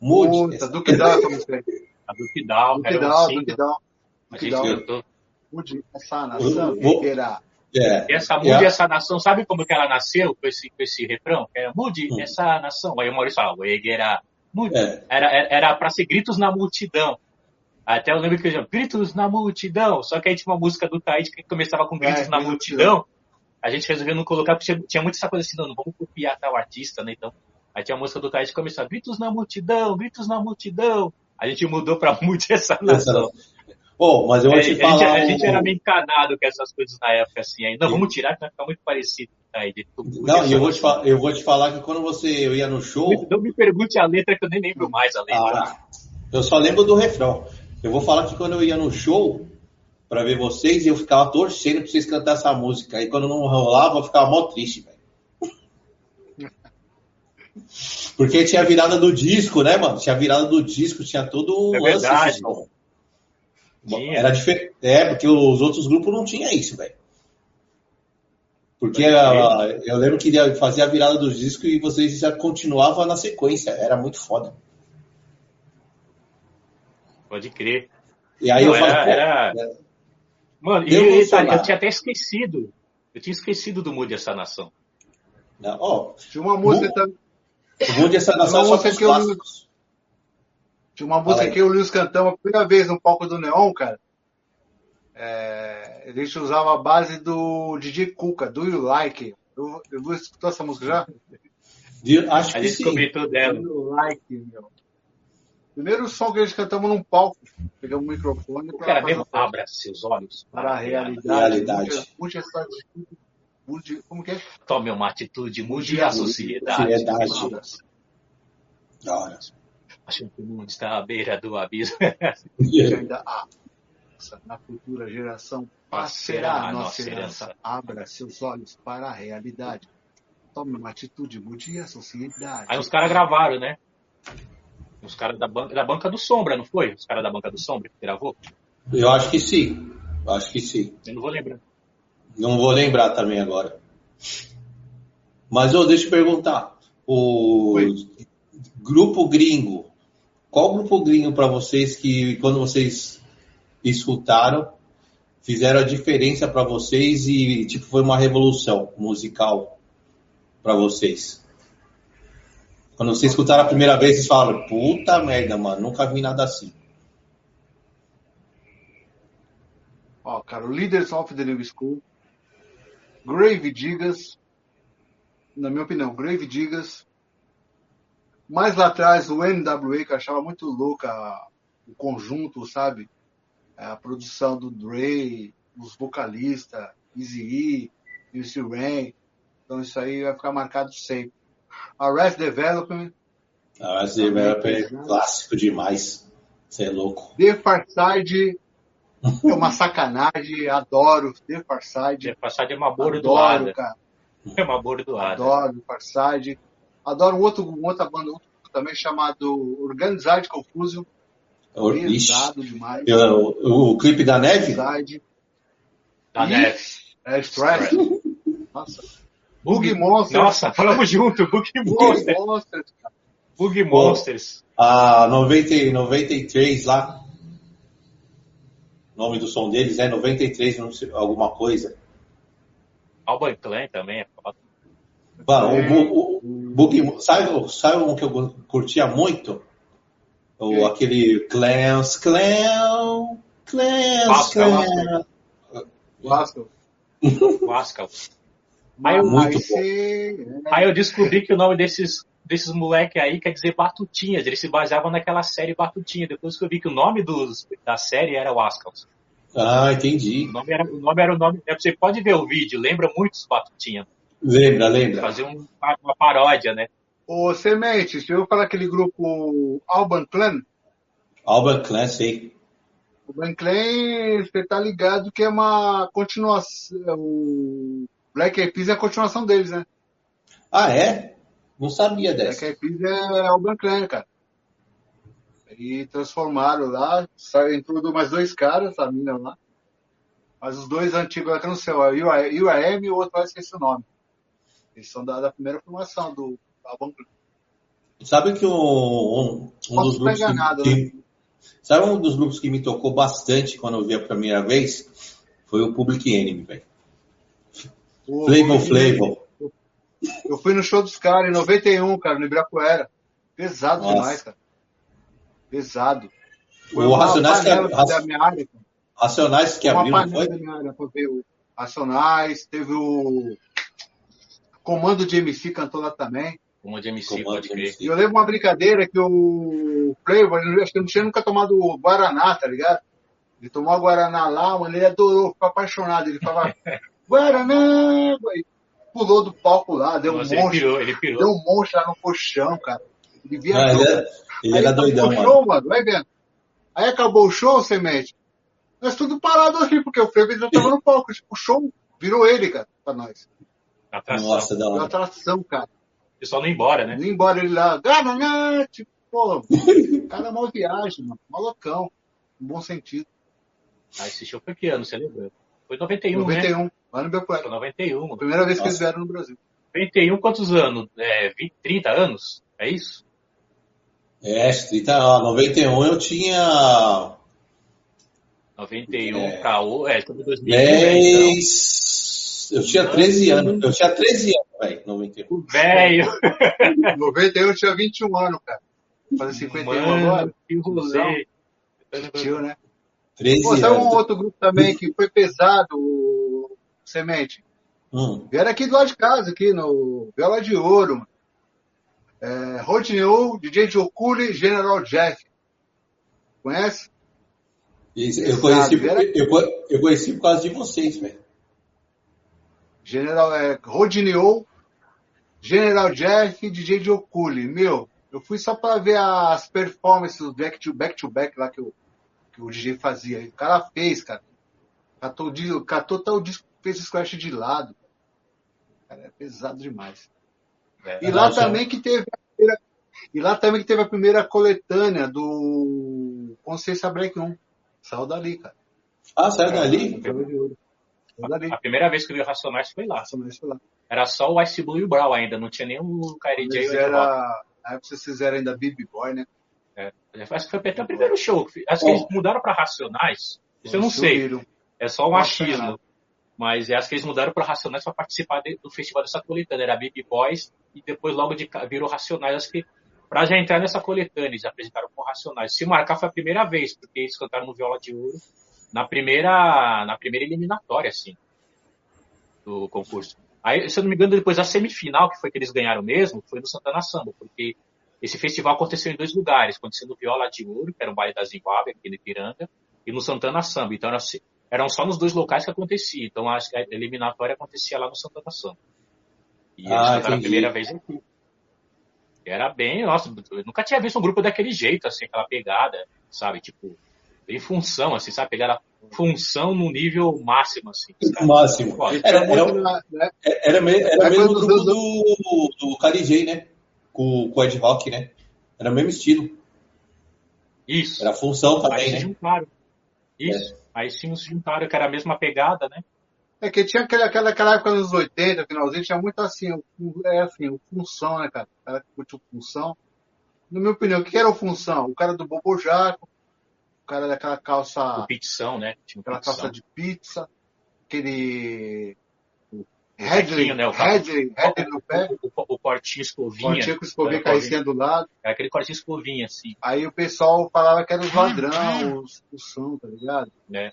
Mude. Puta, essa... do que dá essa música A do que dá, do que dá, do que dá. Mude essa nação. Vou... É. Essa mude é. essa nação, sabe como que ela nasceu com esse, com esse refrão? Era mude hum. essa nação. Aí o Maurício falava, Eguera, mude. É. Era, era pra ser gritos na multidão. Até eu lembro que eu gritos na multidão. Só que aí tinha uma música do Taíde que começava com gritos é, na multidão. A gente resolveu não colocar, porque tinha, muita essa coisa assim, não, não vamos copiar tal artista, né? Então, aí tinha a música do Taíde que começava gritos na multidão, gritos na multidão. A gente mudou pra <laughs> Mude essa nação. Bom, mas eu vou te é, falar. A gente, a gente, era meio encanado com essas coisas na época, assim. Aí, não, vamos tirar, que vai ficar muito parecido. Aí, não, e eu vou, te eu vou te falar que quando você eu ia no show. Não me pergunte a letra, que eu nem lembro mais a letra. Ah, eu só lembro do refrão. Eu vou falar que quando eu ia no show para ver vocês, eu ficava torcendo pra vocês cantar essa música. E quando não rolava, eu ficava mó triste, velho. Porque tinha a virada do disco, né, mano? Tinha a virada do disco, tinha todo o é verdade. Era diferente. É, porque os outros grupos não tinham isso, velho. Porque a, eu lembro que fazia a virada do disco e vocês já continuavam na sequência. Era muito foda. Pode crer. E aí Não, eu era, era... É. Mano, e, eu, eu tinha até esquecido. Eu tinha esquecido do Mude Essa Nação. Não, ó, tinha uma música também. O Mude Essa Nação só que eu... Tinha uma música que o Luiz cantamos a primeira vez no palco do Neon, cara. É, a gente usava a base do DJ Cuca, Do You Like? Eu, eu escutou essa música já? Acho a gente sim. comentou dela. Do You Like, meu. Primeiro som que a gente cantamos num palco. Pegamos um microfone. O era mesmo abra seus olhos para a realidade. realidade. Mude, essa atitude. Mude, como que é? Tome uma atitude, mude a sociedade. Sociedade. Da hora. Acho que o mundo está à beira do abismo. ainda há. Na futura geração passará a nossa herança. herança. Abra seus olhos para a realidade. Tome uma atitude, mude a sociedade. Aí os caras gravaram, né? Os caras da banca, da banca do Sombra, não foi? Os caras da banca do Sombra que gravou? Eu acho que sim. Eu acho que sim. Eu não vou lembrar. Não vou lembrar também agora. Mas oh, deixa eu perguntar. O Oi. grupo gringo. Qual grupo gringo para vocês que quando vocês escutaram fizeram a diferença para vocês e tipo foi uma revolução musical para vocês? Quando vocês escutaram a primeira vez, vocês falaram, puta merda, mano, nunca vi nada assim. Ó, cara, Leaders of the New School. Grave Digas, na minha opinião, Grave Digas. Mais lá atrás, o NWA, que eu achava muito louca o conjunto, sabe? A produção do Dre, os vocalistas, Easy E, MC Rain. Então isso aí vai ficar marcado sempre. Arrest Development. Arrest Development é clássico demais. Você é louco. The Far Side <laughs> é uma sacanagem, adoro The Far Side. The Far Side é uma bordoada. Adoro, cara. É uma bordoada. Adoro The Far Side. Adoro um outro, outra banda outro, também chamado Organized Confusion. Pesado demais. O, o, clipe da neve? Da neve. É Stress. Nossa. Bug Monsters. Nossa, falamos junto. Bug Monsters. Monsters Bug Monsters. A 90, 93 lá. O nome do som deles é 93, não sei, alguma coisa. Alban Clan também é foda. Mano, o, o, Bug, sabe, sabe um que eu curtia muito? O, aquele Clans, Clan, Clans, Clan. Vasco. Vasco. Aí eu, Muito aí, aí eu descobri que o nome desses, desses moleque aí quer dizer Batutinhas. Eles se baseavam naquela série Batutinha. Depois que eu vi que o nome dos, da série era Wascals. Ah, entendi. O nome era o nome. Era o nome é, você pode ver o vídeo, lembra muito os Batutinha. Lembra, lembra. Fazer um, uma paródia, né? Ô, Semente, você ouviu falar aquele grupo Alban Clan? Alban Clan, sei. O Alban Clan, você tá ligado que é uma continuação. O Black Eyed Peas é a continuação deles, né? Ah, é? Não sabia dessa. Black Eyed Peas é Alban Clan, cara. E transformaram lá, entrou mais dois caras, a mina lá. Mas os dois antigos, que não sei, o IAM e o outro, eu esqueci o nome. Eles são da, da primeira formação do Alban Clan. Sabe que um, um, um dos grupos que, nada, que né? sabe um dos grupos que me tocou bastante quando eu vi a primeira vez foi o Public Enemy, velho. Flavor Flavor. Eu fui no show dos caras em 91, cara, no Ibirapuera. Pesado Nossa. demais, cara. Pesado. Foi O Racionais que, Raci- da minha área, cara. Racionais que abriu, foi? da minha área o Racionais, teve o Comando de MC cantou lá também. Como de MC, Comando pode de crer. MC. E eu lembro uma brincadeira que o Flavor, ele- acho que ele não tinha nunca tomado Guaraná, tá ligado? Ele tomou a Guaraná lá, mano, ele adorou, ficou apaixonado. Ele falava, <laughs> Guaraná! E pulou do palco lá, deu Nossa, um ele monstro. pirou, ele pirou. Deu um monstro lá no colchão, cara. Ele Não, viajou. ele era, ele Aí era acabou doidão, o mano. show, mano, vai vendo. Aí acabou o show, Semente. Nós tudo parado aqui, porque o Flavor já tava no palco. Tipo, o show virou ele, cara, pra nós. Atração. Nossa, da hora. atração, cara. O pessoal não ia embora, né? Indo embora ele lá, Guaraná, tipo, pô, o <laughs> cara é mal viagem, mano. Malocão. No bom sentido. Ah, esse show foi que ano, você lembra? Foi 91, né? 91, lá no Foi Bepuera. 91, mano. Primeira vez que eles Nossa. vieram no Brasil. 91, quantos anos? É, 20, 30 anos? É isso? É, 30, ó, 91 eu tinha 91 É. o. É, estamos em 2010. 10. Eu tinha 13 anos. Eu tinha 13 anos, velho, 91. Então. Velho, 91 eu tinha 21 anos, cara. Fazer 51 agora. mano, que rolê. Tio, né? 13 Pô, sabe um outro grupo também que foi pesado, o Semente? Hum, Vieram aqui do lado de casa, aqui no Viola de Ouro, mano. É, Rodney O, DJ Jokuli, General Jeff. Conhece? isso- eu, conheci, eu, eu conheci por causa de vocês, velho. General é, Rodney O, General Jeff e DJ Jokuli. Meu, eu fui só pra ver as performances do back to back, to back lá que o, que o DJ fazia. O cara fez, cara. Catou, catou até o disco, fez o squash de lado. Cara, é pesado demais. É, E lá Nossa. também que teve a primeira, e lá também que teve a primeira coletânea do Consciência Black 1. Saiu dali, cara. Ah, saiu dali? A primeira vez que eu vi o Racionais foi lá. Mais sei lá. Era só o Ice Blue e o Brown ainda, não tinha nem o Kyrie J. Era, na época vocês fizeram ainda Baby Boy, né? É, Acho que foi até o primeiro show. Acho que eles mudaram pra Racionais. Isso eu não sei. É só um achismo. Mas é, acho que eles mudaram para Racionais para participar de- do festival dessa coletânea. Era Baby Boys e depois logo de virou Racionais. Acho que para já entrar nessa coletânea, eles apresentaram com Racionais. Se marcar foi a primeira vez, porque eles cantaram no Viola de Ouro na primeira, na primeira eliminatória, assim. do concurso. Aí, se eu não me engano, depois a semifinal, que foi que eles ganharam mesmo, foi no Santana Samba, porque esse festival aconteceu em dois lugares. Aconteceu no Viola de Ouro, que era o baile da Zimbábue, aqui no Ipiranga, e no Santana Samba. Então, era, eram só nos dois locais que acontecia. Então, a eliminatória acontecia lá no Santana Samba. E ah, eles a primeira vez aqui. Era bem, nossa, eu nunca tinha visto um grupo daquele jeito, assim, aquela pegada, sabe? Tipo, em função, assim, sabe? Pegar a função no nível máximo, assim. Sabe? Máximo. Era, era, era, era, era mesmo o grupo do, do Carijay, né? Com, com o Ed Rock, né? Era o mesmo estilo. Isso. Era função também, Aí né? Se juntaram. Isso. É. Aí sim se juntaram, que era a mesma pegada, né? É que tinha aquela, aquela, aquela época dos 80, finalzinho, tinha muito assim, é assim, o função, né, cara? O cara que curtiu função. Na minha opinião, o que era o função? O cara do Bobojaco, o cara daquela calça. O pizza, né? Tinha aquela calça de pizza, aquele Headley, né? O, Headley, Headley no pé. O, o, o cortinho escovinha. Cortinho com escovinha caísse do lado. É aquele cortinho escovinha, assim. Aí o pessoal falava que era os ladrão, os função, tá ligado? É.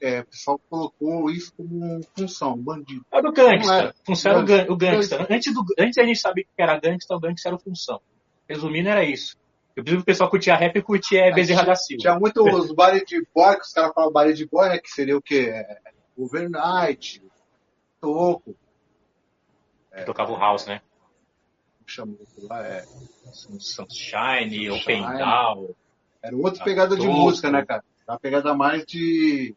é. O pessoal colocou isso como função, bandido. Era o gangsta. Função era o, gangsta. Antes, do, antes a gente sabia que era gangsta, o gangsta era o função. Resumindo, era isso. Eu preciso que o pessoal curtia rap e curtia Bezerra da Silva. Tinha muito os bares de boy, que os caras falam baile de boy, né? Que seria o quê? É, overnight, toco. É, tocava o house, né? Chamou lá, é. Sunshine, Open Down. Era outra pegada de música, né, cara? Uma pegada mais de.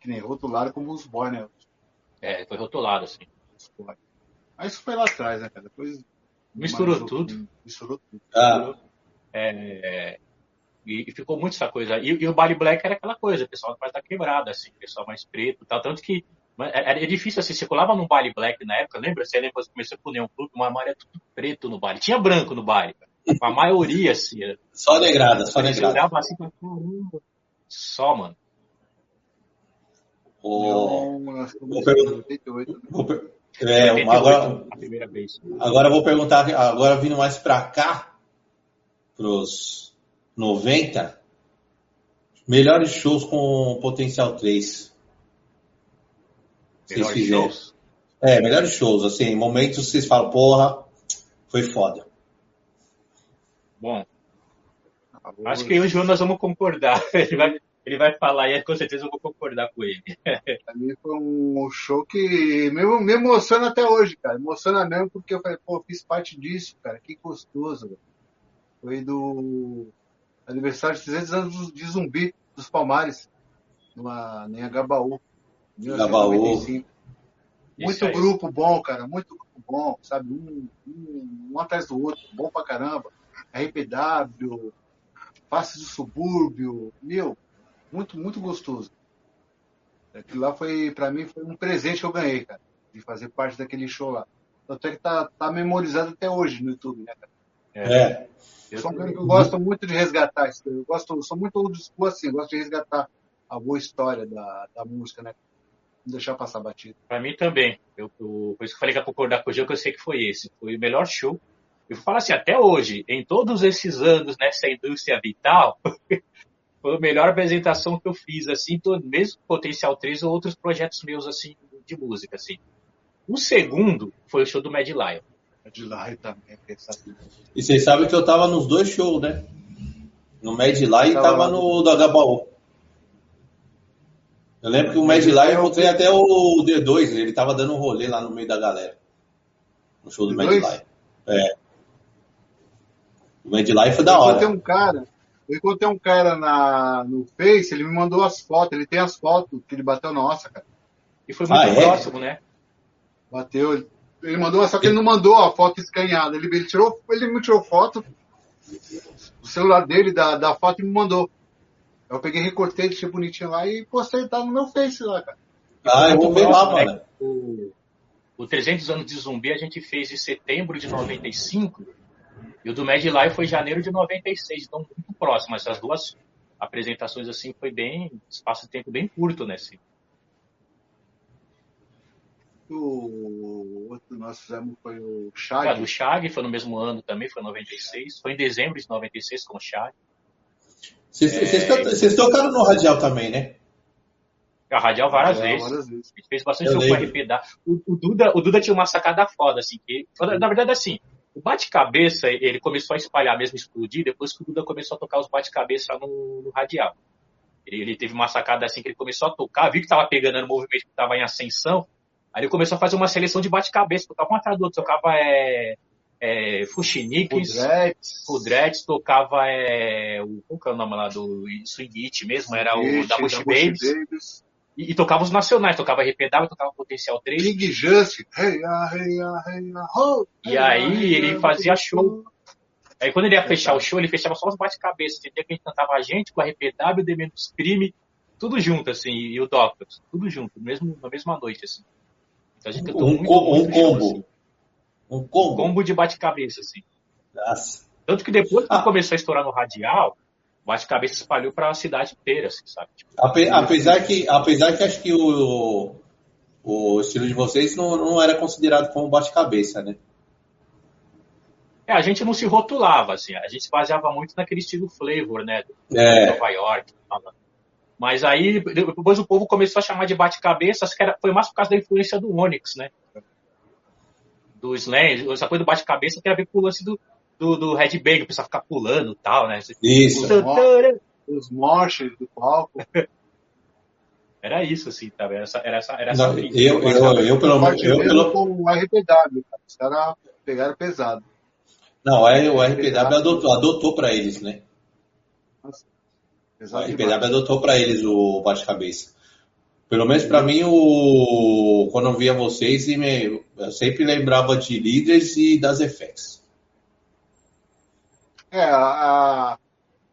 Que nem rotulado como os boys, né? É, foi rotulado, assim. Mas isso foi lá atrás, né, cara? Depois. Misturou tudo. Misturou tudo. Ah. É, e, e, ficou muito essa coisa. E, e, o Bali Black era aquela coisa, o pessoal mais da quebrada, assim, pessoal mais preto tal. Tanto que era é, é difícil assim, você colava num baile black na época, lembra? Você lembra quando começou com o Neon Clube, uma maioria tudo preto no baile. Tinha branco no baile, A maioria, assim. Era... Só negrada, só negrada. Olhava assim. Só, mano. O... Vou perguntar. É, agora, agora vou perguntar, agora vindo mais pra cá, pros 90, melhores shows com potencial 3. Melhores shows? É, melhores shows, assim, momentos vocês falam, porra, foi foda. Bom, acho que hoje nós vamos concordar. <laughs> Ele vai, ele vai falar e com certeza eu vou concordar com ele. <laughs> pra mim foi um show que me, me emociona até hoje, cara. Emociona mesmo porque eu falei, pô, fiz parte disso, cara. Que gostoso, Foi do aniversário de 300 anos de Zumbi, dos Palmares, numa, em Agabaú. Gabaú. Muito grupo bom, cara. Muito grupo bom, sabe? Um, um, um atrás do outro. Bom pra caramba. RPW, Face do Subúrbio. Meu, muito, muito gostoso. Aquilo lá foi, pra mim, foi um presente que eu ganhei, cara. De fazer parte daquele show lá. Tanto é que tá, tá memorizado até hoje no YouTube, né, cara? É. Eu sou um cara que eu gosto muito de resgatar isso. Eu gosto, sou muito old school assim, gosto de resgatar a boa história da, da música, né? Não deixar passar batido. Pra mim também. Eu, eu, por isso que eu falei que ia concordar com o Gil, que eu sei que foi esse. Foi o melhor show. Eu falo assim, até hoje, em todos esses anos nessa indústria vital, <laughs> foi a melhor apresentação que eu fiz, assim, todo, mesmo Potencial 3 ou outros projetos meus, assim, de música, assim. O segundo foi o show do Mad Lion. Mad Lion também, E vocês sabem que eu tava nos dois shows, né? No Mad Lion e tava no do HBO. Eu lembro que o Mad Lion, eu encontrei até o D2, ele tava dando um rolê lá no meio da galera. No show do Mad Lion. É. O Mad Lion foi da hora. Eu encontrei um cara, eu encontrei um cara na, no Face, ele me mandou as fotos, ele tem as fotos que ele bateu nossa, cara. E foi muito ah, é? próximo, né? Bateu, ele mandou, só que ele não mandou a foto escaneada. Ele, ele, tirou, ele me tirou foto, o celular dele da, da foto e me mandou. Eu peguei, recortei, deixei bonitinho lá e postei, tá no meu Face lá, cara. Ah, eu vou ver lá, mano. O, o 300 anos de zumbi a gente fez em setembro de 95 e o do Mad Lion foi em janeiro de 96, então muito próximo. Essas duas apresentações assim foi bem, espaço de tempo bem curto, né? Assim. O outro nós fizemos foi o Chag. Ah, do Chag foi no mesmo ano também, foi em 96. Foi em dezembro de 96 com o Chag. Vocês, é... tocaram no Radial também, né? A Radial várias, Radial vezes. várias vezes. A gente fez bastante Eu jogo com da. O, o Duda, o Duda tinha uma sacada foda, assim, que, na verdade, assim, o bate-cabeça, ele começou a espalhar mesmo, explodir, depois que o Duda começou a tocar os bate-cabeça no, no radial. Ele, ele teve uma sacada assim que ele começou a tocar, viu que tava pegando no movimento que tava em ascensão, aí ele começou a fazer uma seleção de bate-cabeça, tocava um atrás do outro, tocava é, é, Fuxinikis, Pudretes, Pudretes, tocava é, o, qual que é o nome lá do Swing It mesmo, era o da Bush Babies, e, e tocava os nacionais, tocava RPW, tocava Potencial 3, Big Just, hey, ah, hey, ah, hey, ah, E aí ele fazia ho. show. Aí quando ele ia fechar o show, ele fechava só os bate-cabeças. Entendeu? Que a gente cantava a gente com a RPW, The Menos Crime, tudo junto, assim, e o Doctors, tudo junto, mesmo, na mesma noite, assim. Então a Um, muito, co- um muito show, combo. assim. Um Um combo. combo de bate-cabeça, assim. Nossa. Tanto que depois que Ah. começou a estourar no radial, o bate-cabeça espalhou pra cidade inteira, assim, sabe? Tipo, Ape- apesar que, apesar que acho que o, o estilo de vocês não, não era considerado como bate-cabeça, né? é, a gente não se rotulava, assim, a gente se baseava muito naquele estilo flavor, né? Do É. Nova York. Mas aí, depois o povo começou a chamar de bate-cabeça, acho que era, foi mais por causa da influência do Onyx, né? Do Slam, essa coisa do bate-cabeça tem a ver com o lance do, do, do Red Bang, o pessoal ficar pulando e tal, né? Isso. Os morches do palco. <laughs> Era isso, assim, tá? Era essa, era essa, era essa Não, brisa. eu, eu, eu, pelo menos. Eu, pelo, com o RPW, cara. Os caras pegaram pesado. não, o RPW adotou, adotou para eles, né? O Pesado RPW demais. adotou para eles o bate-cabeça. Pelo menos para mim, o, quando eu via vocês, eu sempre lembrava de líderes e das effects. É, a,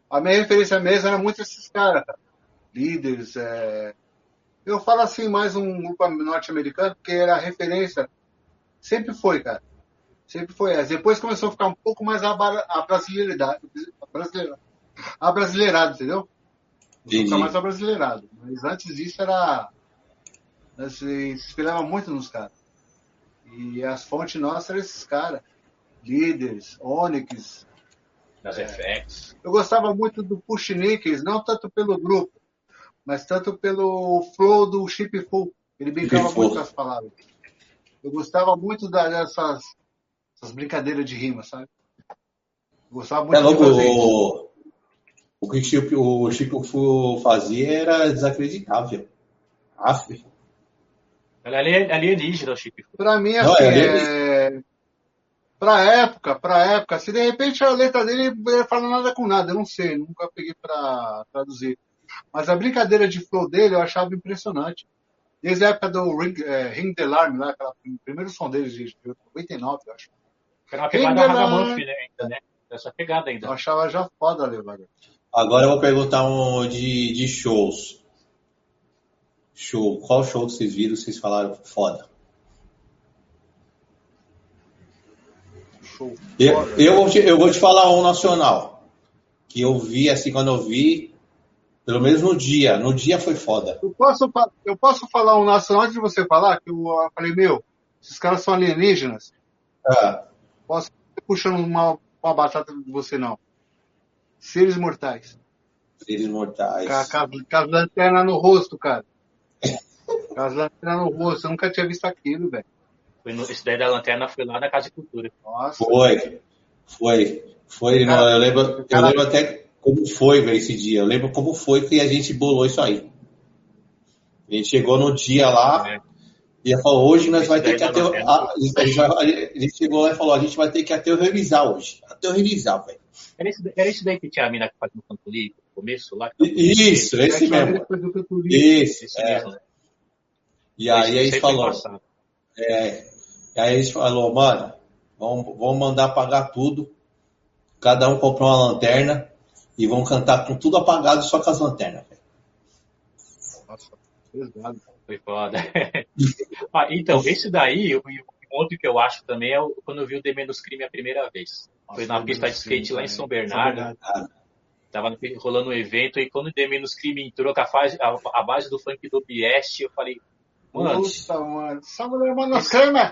a minha referência mesmo era muito esses caras, cara. Líderes, é... Eu falo assim mais um grupo norte-americano, porque era a referência. Sempre foi, cara. Sempre foi essa. Depois começou a ficar um pouco mais abra- a brasileiridade. A a brasileirado, entendeu? Entendi. ficar mais abrasileirado. Mas antes disso era. Se se espelhava muito nos caras. E as fontes nossas eram esses caras. Líderes, Onyx, Das FX. eu gostava muito do Push Nickers, não tanto pelo grupo, mas tanto pelo flow do Chip Full. Ele brincava muito com as palavras. Eu gostava muito dessas essas brincadeiras de rima, sabe? Eu gostava muito É fazer isso. O, que o Chico, Chico Fu fazia era desacreditável. Aff. Ela é alien- alienígena, o Chip. Pra mim, Não, assim, é- é... pra época, pra época, se de repente a letra dele não fala nada com nada, eu não sei, nunca peguei pra traduzir. Mas a brincadeira de flow dele eu achava impressionante. Desde a época do Ring, é, Ring the Alarm, lá, aquela, o primeiro som dele de 89, eu acho. Era uma pegada Ragamuffin, né? Ainda, né? Essa pegada ainda. Eu achava já foda, Levaga. Agora eu vou perguntar um de, de shows. Show. Qual show que vocês viram? Vocês falaram foda. Show. Eu, foda. eu, vou te, eu vou te falar um nacional. Que eu vi, assim, quando eu vi, pelo menos no dia. No dia foi foda. Eu posso, eu posso falar um nacional antes de você falar, que eu falei, meu, esses caras são alienígenas. Ah, Posso puxando uma, uma batata de você, não. Seres mortais. seres mortais. Com, as lanternas no rosto, cara. <laughs> Com as lanternas no rosto. Eu nunca tinha visto aquilo, velho. Esse daí da lanterna foi lá na Casa de Cultura. Nossa. Foi. Foi. Foi. Cara, não, eu, lembro, eu cara- lembro até como foi, velho, esse dia. Eu lembro como foi que a gente bolou isso aí. A gente chegou no dia lá. né? E ela falou, hoje nós vai ter que até, a, a gente vai- a gente chegou lá e falou, a gente vai ter que aterrorizar hoje. Aterrorizar, velho. Era esse, era esse daí que tinha a mina que fazia no canto ali, no começo lá? Isso, esse Sete horas mesmo. Isso. Esse é. mesmo. E aí Esse foi falou, é, e aí a gente falou, mano, vamos, vamos mandar apagar tudo. Cada um comprou uma lanterna e vão cantar com tudo apagado só com as lanternas. Nossa, pesado. Foi foda. <laughs> Ah, então, esse daí, o o outro que eu acho também é quando eu vi o The Menos Crime a primeira vez. Foi na pista de skate sim, lá em. São Bernardo. Tava rolando um evento e quando o The Menos Crime entrou com a, fase, a, a base do funk do Bieste, eu falei, mano, Nossa, mano. Só mulher,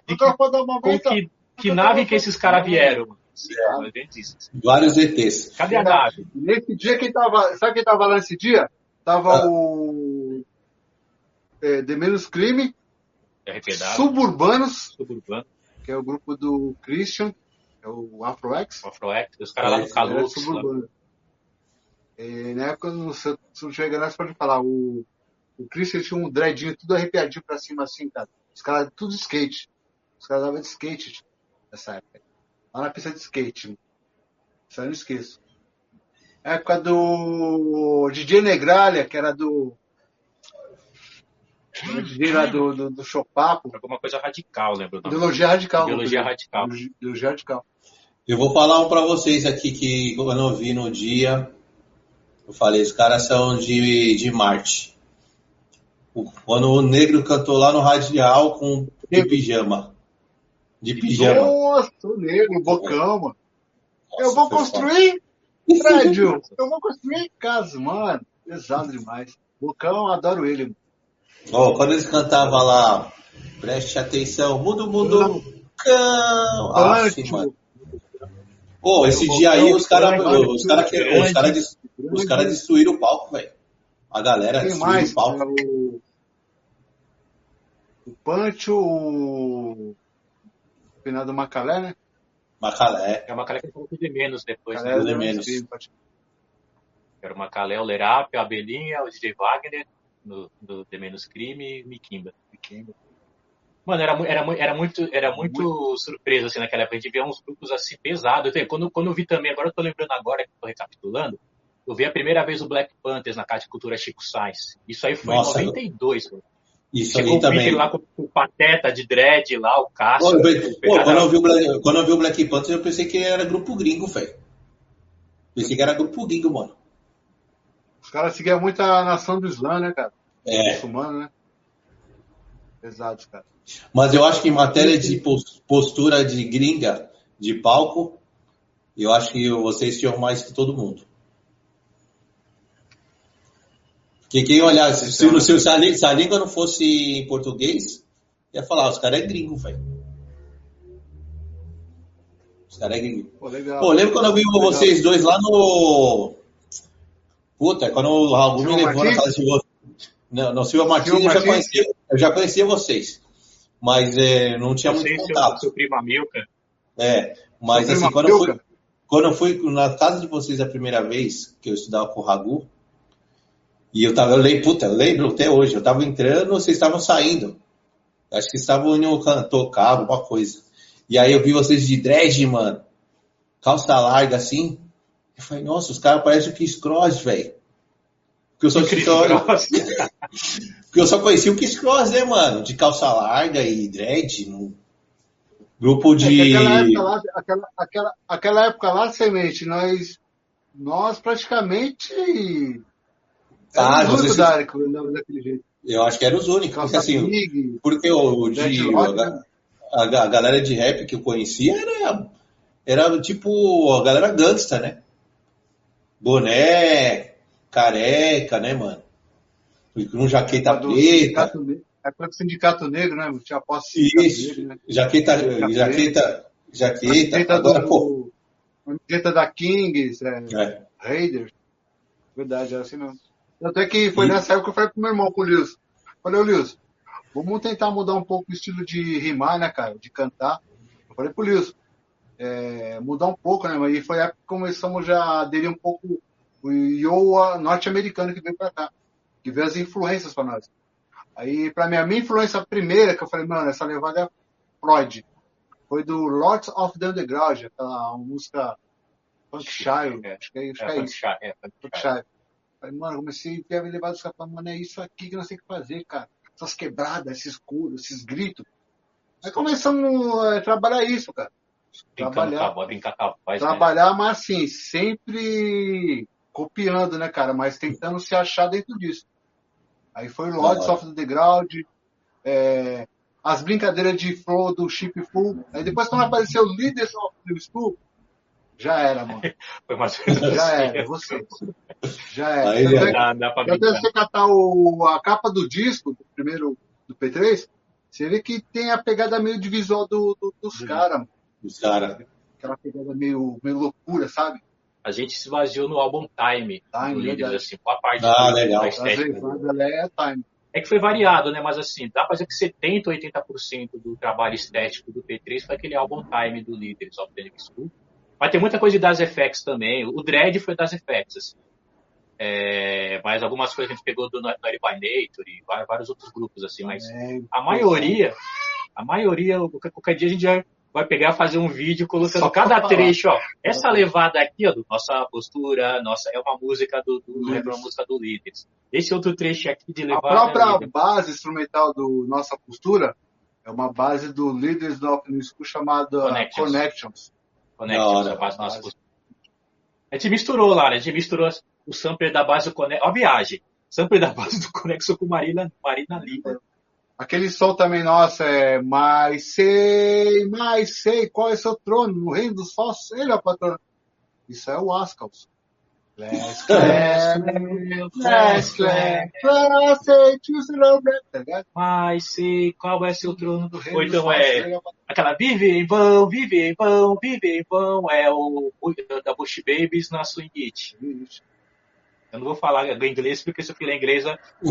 que- Então, pode dar uma com volta. que, que nave que esses caras vieram? mano? Sim, É. Vários ETs. Cadê a nave? Nesse dia, quem tava. Sabe quem tava lá nesse dia? Tava Ah. o. é, The Menos Crime, RPW, Suburbanos, Suburbano, que é o grupo do Christian, é o Afro-X. Afroact, os caras lá do Calypso, lá. suburbano. É, na época, não se não chegar lá, você pode falar, o, o Christian tinha um dreadinho tudo arrepiadinho pra cima assim, cara. Os caras, tudo skate. Os caras davam de skate nessa época. Lá na pista de skate. mano. Isso eu não esqueço. Época do DJ Negralha, que era do. o DJ lá do, do, do Chopapo. alguma coisa radical, lembro. não? Ideologia radical. Ideologia radical. Ideologia radical. Eu vou falar um pra vocês aqui que quando eu vi no dia, eu falei, os caras são de, de Marte. Quando o negro cantou lá no radial com de pijama. De pijama. Nossa, o negro, o bocão, mano. Eu vou construir <laughs> prédio. Eu vou construir casa, mano. Pesado demais. Bocão, adoro ele. Ó, quando eles cantavam lá, preste atenção, mundo, mundo, cão. Punch, mano. Pô, esse dia aí os caras os cara, os cara, os cara destruíram o palco, velho. A galera destruiu mais? o palco. cara? O, o Pancho, o finado Macalé, né? Macalé. É uma calé que falou de menos depois, Macalé né? de era menos. Era o Macalé, o Lerap, a Abelhinha, o DJ Wagner, no, do The Menos Crime e Mikimba. Mano, era, era, era muito, era muito surpresa, assim, naquela época. A gente via uns grupos assim pesados. Então, Quando, quando eu vi também, agora eu tô lembrando agora, que eu tô recapitulando, eu vi a primeira vez o Black Panthers na Casa de Cultura Chico Sainz. Isso aí foi Nossa, em 92, mano. Isso Chegou ali o também. Lá com o Pateta de dread lá, o Cássio. Pô, eu- pô, quando, eu vi o Black, quando eu vi o Black Panther, eu pensei que era grupo gringo, velho. Pensei que era grupo gringo, mano. Os caras seguiam muito a nação do Islã, né, cara? É. Muçulmano, né? Pesados, cara. Mas eu acho que em matéria de pos- postura de gringa, de palco, eu acho que vocês tinham mais que todo mundo. Porque quem olhar, se, se, se, se a, se a língua não fosse em português, ia falar, os caras é gringo, velho. Os caras é gringo. Pô, legal. Pô, lembra quando eu vi vocês dois lá no. Puta, quando o Raul me levou na casa de vocês. Não, não, Silva Martins, eu, já conhecia, eu já conhecia vocês. Mas é, não tinha Você muito e seu, contato. seu primo Amilcar. É, mas assim, quando eu, fui, quando eu fui na casa de vocês a primeira vez, que eu estudava com o Ragu, e eu tava, eu lembro, puta, eu lembro até hoje, eu tava entrando, vocês estavam saindo. Acho que estavam can- tocar alguma coisa. E aí eu vi vocês de dread, mano. Calça larga assim. Eu falei, nossa, os caras parecem o Kiss Cross, velho. Porque eu só, Chris só, <laughs> porque eu só conhecia o Kiss Cross, né, mano? De calça larga e dread. No grupo É de. aquela época lá, aquela, aquela, aquela época lá, Semente, nós, nós praticamente Ah, andamos daquele jeito. Eu acho que eram os únicos. Porque assim, big, Porque o, o de, Dreadlock, a, né? a, a galera de rap que eu conhecia era, era tipo a galera gangsta, né? Boné, careca, né, mano? Com jaqueta do preta, ne- época do sindicato negro, né? Tinha posse isso, negro, né? jaqueta, Jaqueta jaqueta, jaqueta, agora, do- pô, camiseta da Kings, é, é, Raiders. Verdade, era assim mesmo. Até que foi E- nessa época que eu falei pro meu irmão, com o Lewis. Falei, ô Lewis, vamos tentar mudar um pouco o estilo de rimar, né, cara? De cantar. Eu falei pro Lewis, é, mudar um pouco, né? Aí foi a época que começamos já a aderir um pouco o Iowa norte-americano que veio pra cá. Que veio as influências pra nós. Aí, pra mim, a minha influência primeira, que eu falei, mano, essa levada é Freud. Foi do Lords of the Underground, aquela música Funk Child. É. Acho que é, acho que É, é Funk isso. É. Falei, mano, comecei a me levar dos caras mano, é isso aqui que nós temos que fazer, cara. Essas quebradas, esses coros, esses gritos. Aí começamos a trabalhar isso, cara. Trabalhar. né? Trabalhar, mas assim, sempre copiando, né, cara? Mas tentando se achar dentro disso. Aí foi o Lords hora. of the Ground, é, as brincadeiras de flow do Chip Full. Aí depois quando apareceu o Leaders of the School, já era, mano. <laughs> Foi mais Já assim. era, você. Já era. Aí, Tanto é Dá, dá pra até você catar o, a capa do disco, do primeiro, do P3, você vê que tem a pegada meio de visual do, do- dos Uhum. caras, mano. os caras. aquela pegada meio, meio loucura, sabe? A gente se baseou no álbum Time, Time, do Leaders, assim, com a parte Ah, do- legal. da estética. é time. é que foi variado, né? Mas assim, dá pra dizer que 70, 80% do trabalho estético do P3 foi aquele álbum Time do Leaders of the School. Mas tem muita coisa de Das Effects também. O Dread foi Das Effects, assim. É, mas algumas coisas a gente pegou do Naughty by Nature e vários outros grupos, assim. Mas É, a maioria, a maioria, qualquer, qualquer dia a gente já vai pegar fazer um vídeo colocando Só cada falar. trecho, ó. Essa levada aqui, ó, do nossa postura, nossa, é uma música do, do, do é uma música do Líderes. Esse outro trecho aqui de A levada. própria é Líderes. base instrumental do Nossa Postura é uma base do Leaders of New School chamada Connections. Connections. Connections, hora. a base nossa postura. A gente misturou lá, né? A gente misturou o sampler da base do Connect. Ó, a viagem. Sampler da base do Conexo com Marina, Marina Lima. Aquele som também, nossa, é Mas sei, mas sei qual é seu trono, no reino dos falsos, ele é o patrono. Isso é o Ascals. Class, say, choose the love, tá? Mas sei qual é seu trono. Do reino Ou dos então falsos, é é aquela Vive em vão, vive em vão, vive em vão. É o, o da Bush Babies na Swing It. Eu não vou falar inglês porque se eu falar inglês o,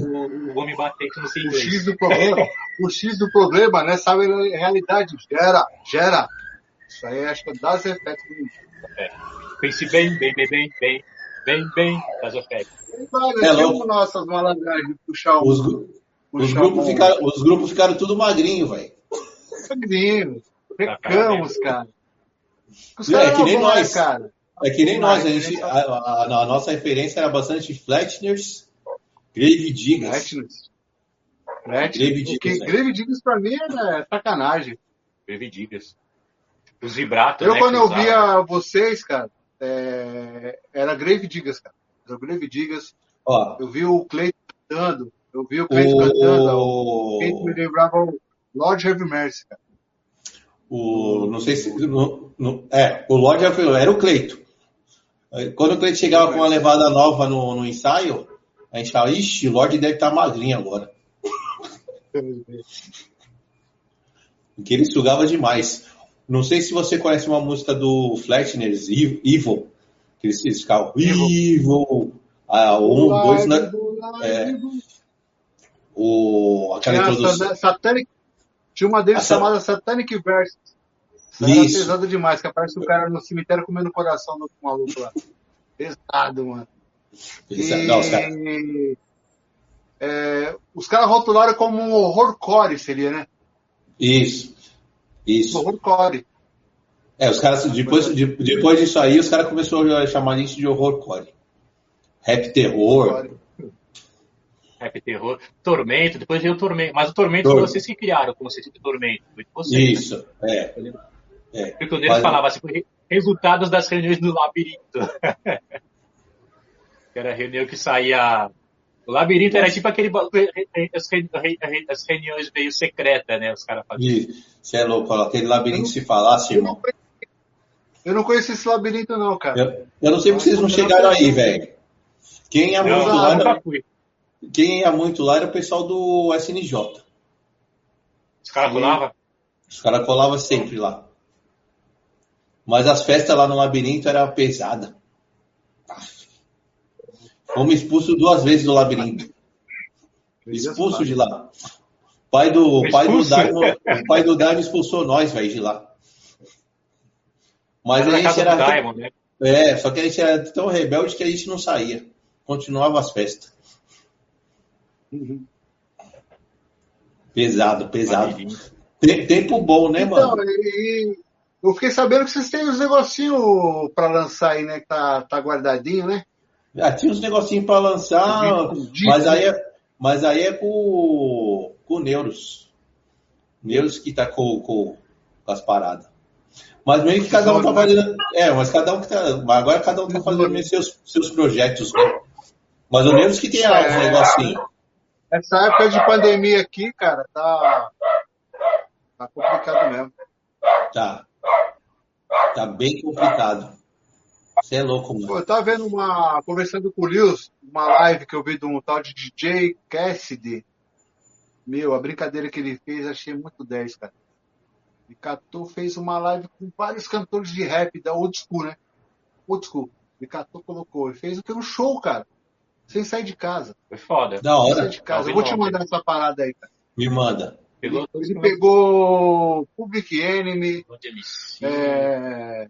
o me bater que não sei O inglês. X do problema, o X do problema, né? Sabe a realidade. Gera, gera. Isso aí acho que é das efeitos do Pense bem, bem, bem, bem, bem, bem, bem, das. Vai, É né? Louco. nossas malandragens puxar o. Os, gru- os, puxar grupos o- ficaram, os grupos ficaram tudo magrinho, velho. Magrinho. Pecamos, cara. Os É, que nem né, nós. cara. É que nem nós, a, gente, né, a, a- a nossa referência era bastante Fletchner's, Grave Diggers. Gretnes. Grave Gretnes. Diggers, né? Grave Diggers pra mim é sacanagem. Breve digas. Os vibratos, Eu, né, quando eu via vocês, cara, é, era Grave Diggers, cara. Era Grave Diggers. Ó, Eu vi o Cleiton cantando. Eu vi o Cleiton cantando. O Cleiton me lembrava o Lord Heavy Mercy, cara. o, não sei se, no, no- é, o Lorde era o Cleito. Quando o Cleito chegava com uma levada nova no, no ensaio, a gente falava, ixi, o Lorde deve estar magrinho agora. <laughs> Porque ele sugava demais. Não sei se você conhece uma música do Fletchner's, Evil, Evil, que eles ficavam Evil, ah, um, dois, né? é, o, aquela Tinha, introdução. a Satanic, tinha uma deles A chamada Satanic Verse. Era Isso. pesado demais, que aparece o cara no cemitério comendo o coração do maluco lá. Pesado, mano. E, Não, os caras- é, os caras rotularam como um horrorcore, seria, né? Isso. Isso. Horrorcore. É, os caras, depois, de- depois disso aí, os caras começaram a chamar isso de horrorcore. Rap terror. Rap terror. Tormento, depois veio o Tormento. Mas o Tormento Tormento. foi vocês que criaram o conceito de Tormento. Foi de vocês. né? Isso, é. É. Porque quando ele Mas- falava assim, re- resultados das reuniões do labirinto. <laughs> era a reunião que saía. O labirinto era tipo aquele. As, re- re- re- as reuniões meio secretas, né? Os caras faziam. Você é louco, ó, aquele labirinto se falasse, irmão. Eu não conheço esse labirinto, não, cara. Eu, eu não sei porque vocês não chegaram aí, velho. Quem ia Não, muito eu lá, era, quem ia muito lá era o pessoal do SNJ. Os caras colavam. Os caras colavam sempre lá. Mas as festas lá no labirinto era pesada. Fomos expulsos duas vezes do labirinto. Expulso de lá. O pai do, pai do? Daimo, o pai do expulsou nós, velho, de lá. Mas Era a gente era. Diamond, né? É, só que a gente era tão rebelde que a gente não saía. Continuava as festas. Uhum. Pesado, pesado. Tempo bom, né, Então, mano? e, eu fiquei sabendo que vocês têm uns negocinhos pra lançar aí, né? Que tá, tá guardadinho, né? Ah, tinha uns negocinhos pra lançar, mas aí é, mas aí é com, com o Neuros. Neuros que tá com, com, com as paradas. Mas meio que cada um tá fazendo. É, mas cada um que tá. Agora cada um tá fazendo meio seus, seus projetos, né? Mas o Neuros que tem uns É. negocinhos. Essa época de pandemia aqui, cara, tá. Tá complicado mesmo. Tá. Tá bem complicado. Você é louco, mano. Eu tava vendo uma. conversando com o Lewis, uma live que eu vi de um tal de DJ Cassidy. Meu, a brincadeira que ele fez, achei muito 10, cara. Ele catou, fez uma live com vários cantores de rap da old school, né? Old school. Ele catou, colocou. Ele fez o que? Um show, cara. sem sair de casa. Foi foda. Da Sem hora. sair de casa. Eu vou te mandar essa parada aí, cara. Me manda. Pegou Ele pegou Public Enemy, MC, é.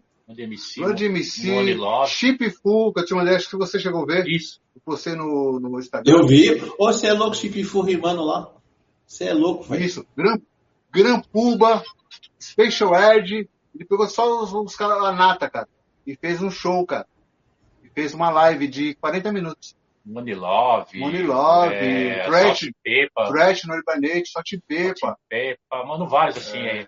Chip Full, que eu te mandei, acho que você chegou a ver. Isso. Você no, no Instagram. Eu vi. Ô, você é louco, Chip Fu rimando lá? Você é louco, velho. Isso. Gran, Gran Puba, Special Ed. Ele pegou só os, os caras da nata, cara. E fez um show, cara. E fez uma live de 40 minutos. Money Love. Money Love, é, Trash. Trash no Urbanate, só te pepa. Pepa, mano, vários assim. É.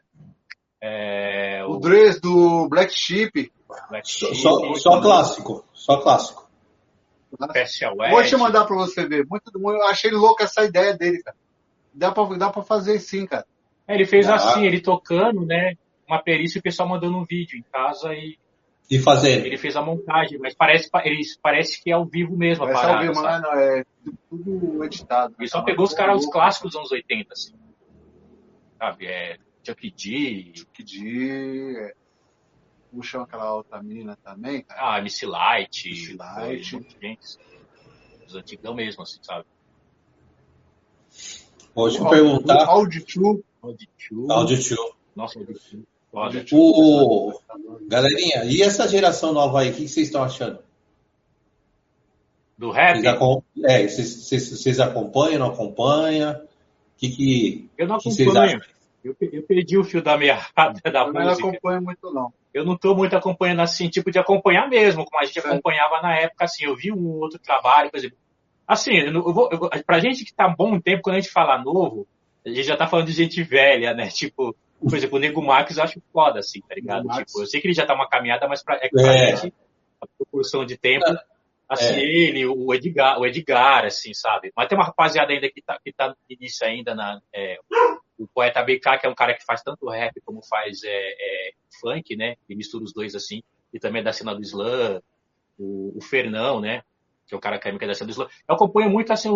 É, O o Dress do Black Sheep. Black Só, Sheep, só, só clássico. Só clássico. Special Vou te mandar pra você ver. Muito, eu achei louca essa ideia dele, cara. Dá pra, dá pra fazer sim, cara. É, ele fez Ah. assim, ele tocando, né? Uma perícia e o pessoal mandando um vídeo em casa e E fazendo. ele fez a montagem, mas parece, ele, parece que é ao vivo mesmo a Vai parada, salve, sabe? mano, é tudo editado. Ele só pegou os caras, os clássicos dos anos 80, assim. Sabe? É, Chuck D, Que de. É, puxam aquela outra mina também, cara. ah, MC Light, MC Light. foi gente. Os antigão mesmo, assim, sabe? Pode perguntar. O Audi True. Audi True. Audio Tio. Nossa, Audi O... Galerinha, e essa geração nova aí, o que vocês estão achando? Do rap, Vocês, acom- é, vocês, vocês- vocês acompanham, não acompanham? O que, que, eu não acompanho. Eu, eu perdi o fio da meada da Eu não música. acompanho muito, não. eu não tô muito acompanhando assim, tipo de acompanhar mesmo, como a gente Certo. acompanhava na época, assim, eu vi um outro trabalho, por exemplo. Assim, eu, não- eu vou, eu, pra gente que tá há bom tempo, quando a gente fala novo, a gente já tá falando de gente velha, né? Tipo, por exemplo, o Nego Marques eu acho foda, assim, tá ligado? Tipo, eu sei que ele já tá uma caminhada, mas pra, é que pra É. gente, a proporção de tempo, assim, É. ele, o Edgar, o Edgar, assim, sabe? Mas tem uma rapaziada ainda que tá, que tá no início ainda na, é, o poeta BK, que é um cara que faz tanto rap como faz é, é, funk, né? E mistura os dois assim. E também é da cena do slam. O, o Fernão, né? Que é o cara que é da cena do slam. Eu acompanho muito assim,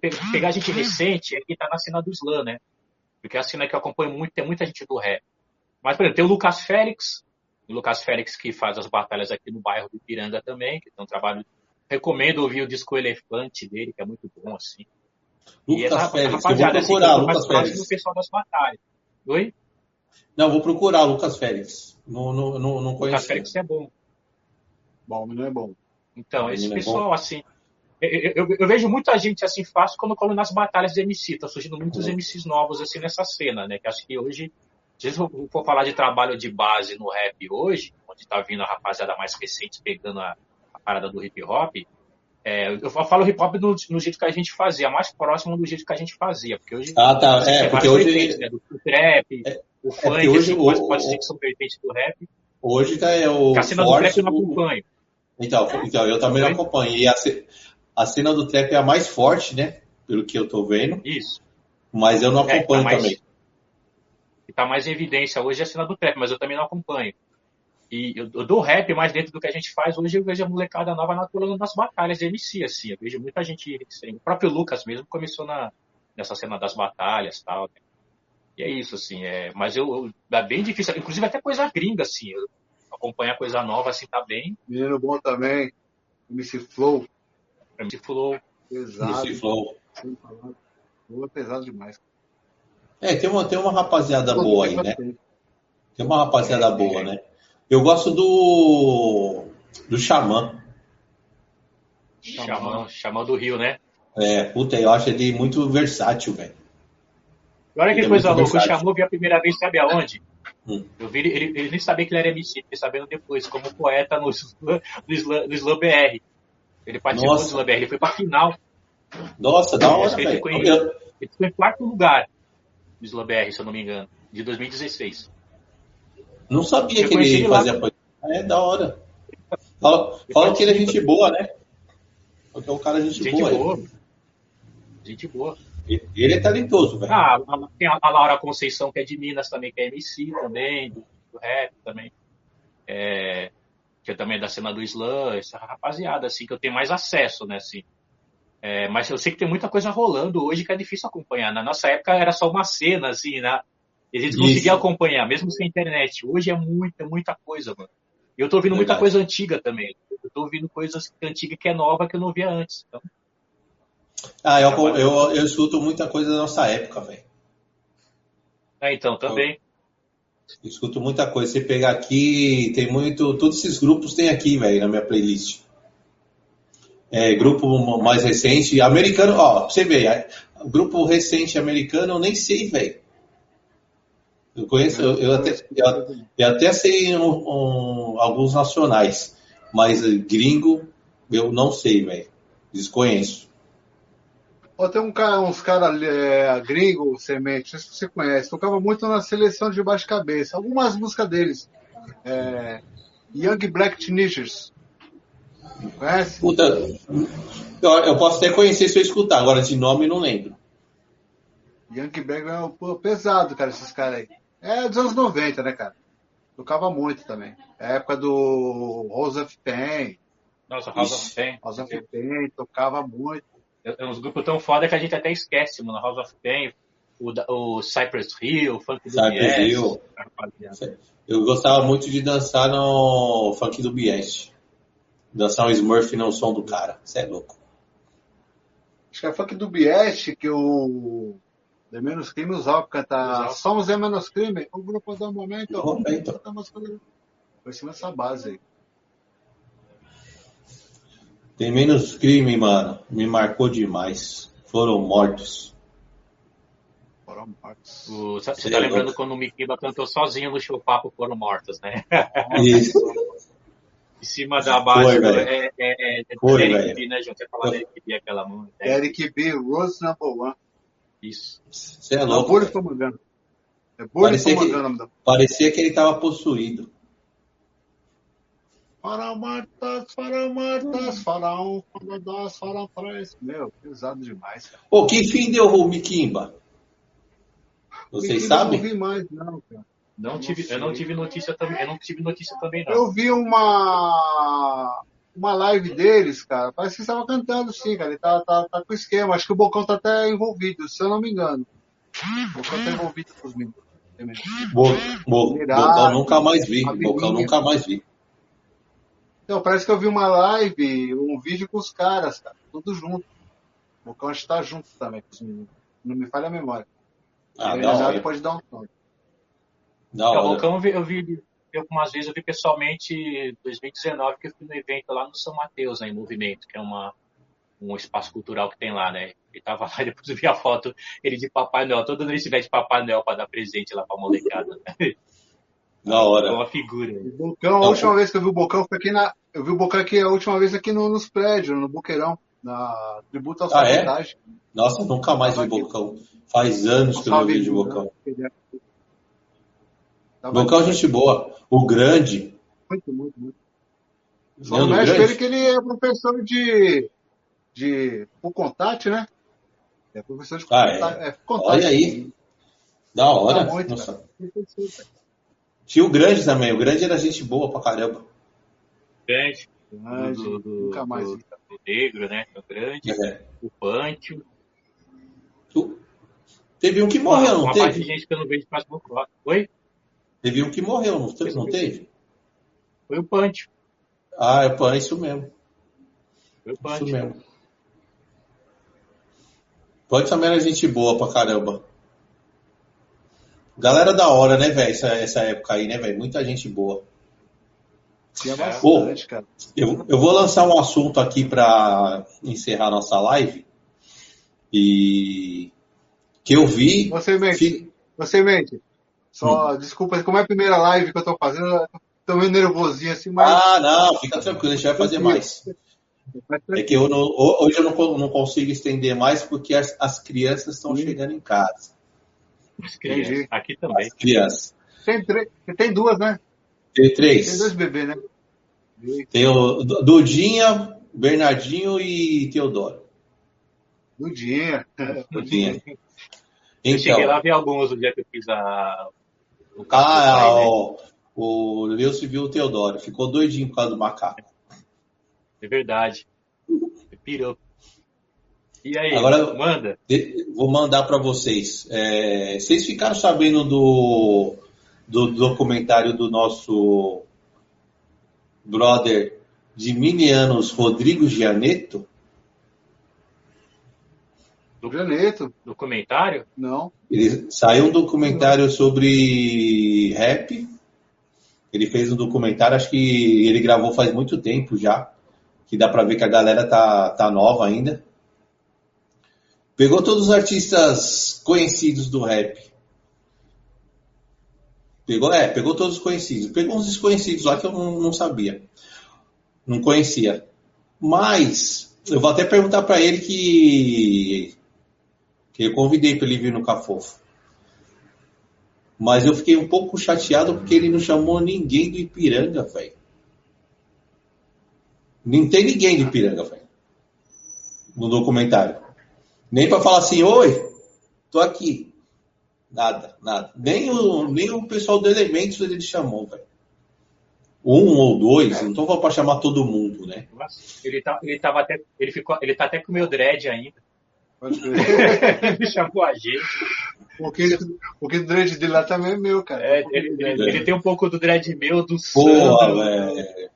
pe- pegar gente recente, é quem tá na cena do slam, né? Porque é a cena que eu acompanho muito, tem muita gente do rap. Mas, por exemplo, tem o Lucas Félix, o Lucas Félix que faz as batalhas aqui no bairro do Ipiranga também, que tem um trabalho. Recomendo ouvir o disco Elefante dele, que é muito bom, assim. E essa Lucas Félix, eu vou rapaziada, assim, procurar, mais Lucas Félix. do pessoal das batalhas. Oi? Não, vou procurar Lucas Félix. Não, não, não, não Lucas conheço. Félix é bom. Bom, não é bom. Então, esse é pessoal, assim. Eu, eu- eu vejo muita gente assim fácil quando eu colo nas batalhas de MC. Tá surgindo muitos Uhum. MCs novos assim nessa cena, né? Que acho que hoje, se eu for falar de trabalho de base no rap hoje, onde tá vindo a rapaziada mais recente pegando a, a parada do hip hop, é, eu falo hip hop no, no jeito que a gente fazia, mais próximo do jeito que a gente fazia. Porque hoje Ah, tá. tem É, porque hoje, vertentes, né? Do, do trap, o funk, porque hoje assim, o- pode, pode o- dizer que são vertentes do rap. hoje tá, é o Porque a cena do forte. trap eu não o- acompanho. Então, então, eu também não acompanho. E a, a cena do trap é a mais forte, né? Pelo que eu tô vendo. Isso. Mas eu não É, acompanho tá mais- também. que tá mais em evidência hoje é a cena do trap, mas eu também não acompanho. E eu, eu dou rap mais dentro do que a gente faz hoje, eu vejo a molecada nova naturando nas batalhas de MC, assim. Eu vejo muita gente, assim, o próprio Lucas mesmo começou na, nessa cena das batalhas e tal. né? E é isso, assim, é, mas eu, eu- é bem difícil, inclusive até coisa gringa, assim, eu, acompanhar coisa nova, assim, tá bem, Menino bom também. MC Flow. Pra mim, falou, Pesado. Flow. Flow é pesado demais. É, tem uma, tem uma rapaziada boa aí, né? Tem uma rapaziada É, boa, né? Eu gosto do. do Xamã. Xamã, Xamã do Rio, né? É, puta, eu acho ele muito versátil, velho. E olha que Ele é coisa muito louca, o. Xamã vi a primeira vez, sabe aonde? Hum. Eu vi ele, ele, ele nem sabia que ele era MC, fiquei sabendo depois, como poeta no, no, no Slam BR. Ele participou Nossa. do BR, ele foi pra final, Nossa, da hora, ele ficou em- ele ficou em quarto lugar no Slam BR, se eu não me engano, de 2016. Não sabia Eu que ele ele fazia coisa. É, da hora. Fala, fala que ele é gente boa, né? Porque é um cara gente, Gente boa. boa. Gente boa. Ele, ele é talentoso, velho. Ah, tem a, a Laura Conceição, que é de Minas também, que é MC também, do, do rap também. É, que também é da cena do Slam, essa rapaziada, assim, que eu tenho mais acesso, né, assim. É, mas eu sei que tem muita coisa rolando hoje que é difícil acompanhar. Na nossa época era só uma cena, assim, né? E a gente Isso. conseguia acompanhar, mesmo sem internet. Hoje é muita, muita coisa, mano. E eu tô ouvindo muita coisa antiga também. Eu tô ouvindo coisas antigas que é nova que eu não via antes. Então, Ah, eu, eu, eu escuto muita coisa da nossa época, velho. É, então, também. Escuto muita coisa. Você pegar aqui, tem muito. Todos esses grupos tem aqui, velho, na minha playlist. É, grupo mais recente, americano, ó, pra você ver, grupo recente americano, eu nem sei, velho. Eu conheço, eu, eu, até, eu, eu até sei um, um, alguns nacionais, mas gringo eu não sei, velho. Desconheço. Ó, tem um cara, uns caras é, gringo, semente, não sei se você conhece, tocava muito na seleção de baixo cabeça. Algumas músicas deles. É, Young Black Teenagers. Conhece? Puta, eu, eu, posso até conhecer se eu escutar, agora de nome não lembro. Young Black é um, pesado, cara, esses caras aí. É dos anos 90, né, cara? Tocava muito também. É época do Rose of Pain. Nossa, House of Pain. House of Pain, tocava muito. É uns grupos tão foda que a gente até esquece, mano. House of Pain, o, o Cypress Hill, o Funk do Cypress BS. Hill. Eu gostava muito de dançar no Funk do BS. Dançar um Smurf no som do cara. Você é louco. Acho que é Funk do BS que o The Menos Crime usava pra cantar Somos The Menos Crime, o grupo do momento. Momento. Foi cima dessa base aí. Tem menos crime, mano. Me marcou demais. Foram mortos. Foram mortos. O, você tá lembrando quando o Mikiba cantou sozinho no show Papo Foram Mortos, né? Isso. <laughs> em cima da base. Foi, é, é, é, é Foi, Eric B, né, João? Você fala Eric B, aquela música. Eric B, Rose Number One. Isso. Você é louco. É Bully Fumagano. É Bully Fumagano. Parecia que ele tava possuído. Foram, foram duas, foram três. Meu, pesado demais, cara. Pô, que fim deu o Mikimba? Vocês sabem? Eu não vi mais, não, cara. Não, não tive, eu não tive notícia também, eu não tive notícia também, não. Eu vi uma uma live deles, cara. Parece que estava cantando sim, cara. Ele tá, tá, tá com esquema. Acho que o Bocão tá até envolvido, se eu não me engano. O Bocão tá envolvido com os meninos. Bo, bo, Bocão nunca mais vi. Bocão nunca mais vi. Então, parece que eu vi uma live, um vídeo com os caras, cara, tudo junto. O Bocão está junto também com os meninos. Não me falha a memória. Ah, da pode dar um toque. Hora. O Bocão eu vi, eu algumas vezes, eu vi pessoalmente em 2019, que eu fui no evento lá no São Mateus, né, em Movimento, que é uma, um espaço cultural que tem lá, né? Ele tava <laughs> lá e depois eu vi a foto, ele de Papai Noel, todo mundo se veste de Papai Noel para dar presente lá pra molecada. Né? <laughs> Da hora. É uma figura. O Bocão, a última vez que eu vi o Bocão foi aqui na. Eu vi o Bocão aqui a última vez aqui no, nos prédios, no Buqueirão, na tributo ao ah, é? Nossa, nunca mais vi Bocão. Faz anos que eu não vejo Bocão. Bocão, gente boa. O grande. Muito, muito, muito. Só não mexe ele que ele é professor de. de. por contato, né? É professor de ah, é. é contato. Olha aí. Da hora. Tá muito, Nossa. Tinha o grande também. O grande era gente boa pra caramba. Grande. grande do, do, nunca mais. Do, do negro, né? O grande. É. O Pantio. Teve um que morreu, não uma teve? Parte de gente que eu não vejo mais no Oi? Teve um que morreu, não, teve? Não teve? Foi o Pantio. Ah, é o isso mesmo. Foi o Pantio. Isso mesmo. Pode também era gente boa pra caramba. Galera da hora, né, velho? Essa, essa época aí, né, velho? Muita gente boa. Tinha bastante, cara. Eu, eu vou lançar um assunto aqui para encerrar nossa live. E que eu vi. Você mente. Fi... Você mente. Só, hum. desculpa, como é a primeira live que eu tô fazendo, eu tô meio nervosinho assim, mas. Ah, não, fica tranquilo, a gente vai fazer mais. É que eu não, hoje eu não, não consigo estender mais porque as, as crianças estão chegando em casa. Crianças. Aqui também. As crianças. Tem, três, tem duas, né? Tem três. Tem dois bebês, né? Tem o Dudinha, Bernardinho e Teodoro. Dudinha. Dudinha. <laughs> Então, eu cheguei lá vi alguns no dia que eu fiz a. O ah, pai, né? o, o Leucio viu o Teodoro. Ficou doidinho por causa do macaco. É verdade. Pirou. E aí, Agora, manda? Vou mandar para vocês. É, vocês ficaram sabendo do, do documentário do nosso brother de mini anos, Rodrigo Gianetto? Do Janeto. Documentário? Não. Ele saiu um documentário sobre rap. Ele fez um documentário, acho que ele gravou faz muito tempo já. Que dá pra ver que a galera tá, tá nova ainda. Pegou todos os artistas conhecidos do rap. Pegou, é, pegou todos os conhecidos. Pegou uns desconhecidos lá que eu não, não sabia. Não conhecia. Mas eu vou até perguntar para ele que, que eu convidei para ele vir no Cafofo. Mas eu fiquei um pouco chateado porque ele não chamou ninguém do Ipiranga, velho. Não tem ninguém do Ipiranga, velho. No documentário. Nem para falar assim, oi, tô aqui. Nada, nada. Nem o, nem o pessoal do Elementos ele chamou, velho. Um ou dois, não tô falando pra chamar todo mundo, né? Ele, tá, ele tava até. Ele, ficou, ele tá até com o meu dread ainda. Pode ver. <laughs> ele chamou a gente. Porque, porque o dread dele lá também é meu, cara. É, ele, ele, ele tem um pouco do dread meu, do Porra, Sandro. velho.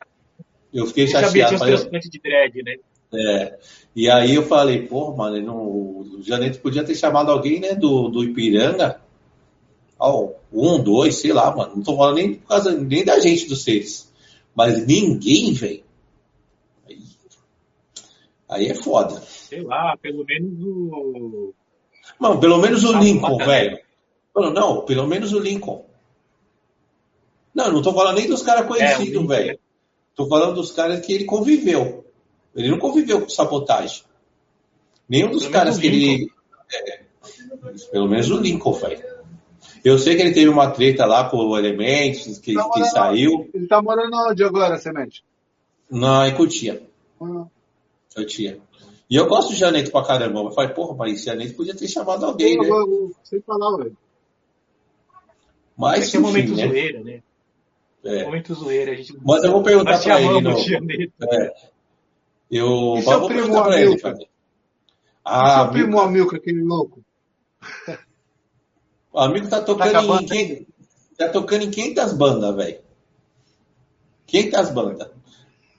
Eu fiquei Ele sabia, tinha chateado. transplantes de dread, né? É. E aí eu falei, pô, mano, não, o Janete podia ter chamado alguém, né, do, do Ipiranga. Ó, um, dois, sei lá, mano. Não tô falando nem por causa nem da gente dos seis. Mas ninguém, velho. Aí, aí é foda. Sei lá, pelo menos o. Mano, pelo menos o Ah, Lincoln, velho. Mano, não, pelo menos o Lincoln. Não, não tô falando nem dos caras É, conhecidos, Lincoln, velho. Tô falando dos caras que ele conviveu. Ele não conviveu com sabotagem. Nenhum dos Pelo caras que ele. É, pelo menos o Lincoln, velho. Eu sei que ele teve uma treta lá com o Elementos, que, Não, que não, não. saiu. Ele tá morando onde agora, Semente? Na Cotia. Ah, Eu tinha. E eu gosto de Janete pra caramba. Eu falei, porra, mas Janete podia ter chamado alguém, eu- né? eu- eu- Sem palavra. Mas, Esse é o momento enfim, né? zoeira, né? É. Momento zoeira. A gente... Mas eu vou perguntar pra ele. No... É. Eu E seu vou primo perguntar pra ele. Ah, Seu primo Amilcar, aquele louco. <laughs> O amigo tá tocando acabando em quem... tá tocando em 500 bandas, velho. 500 bandas.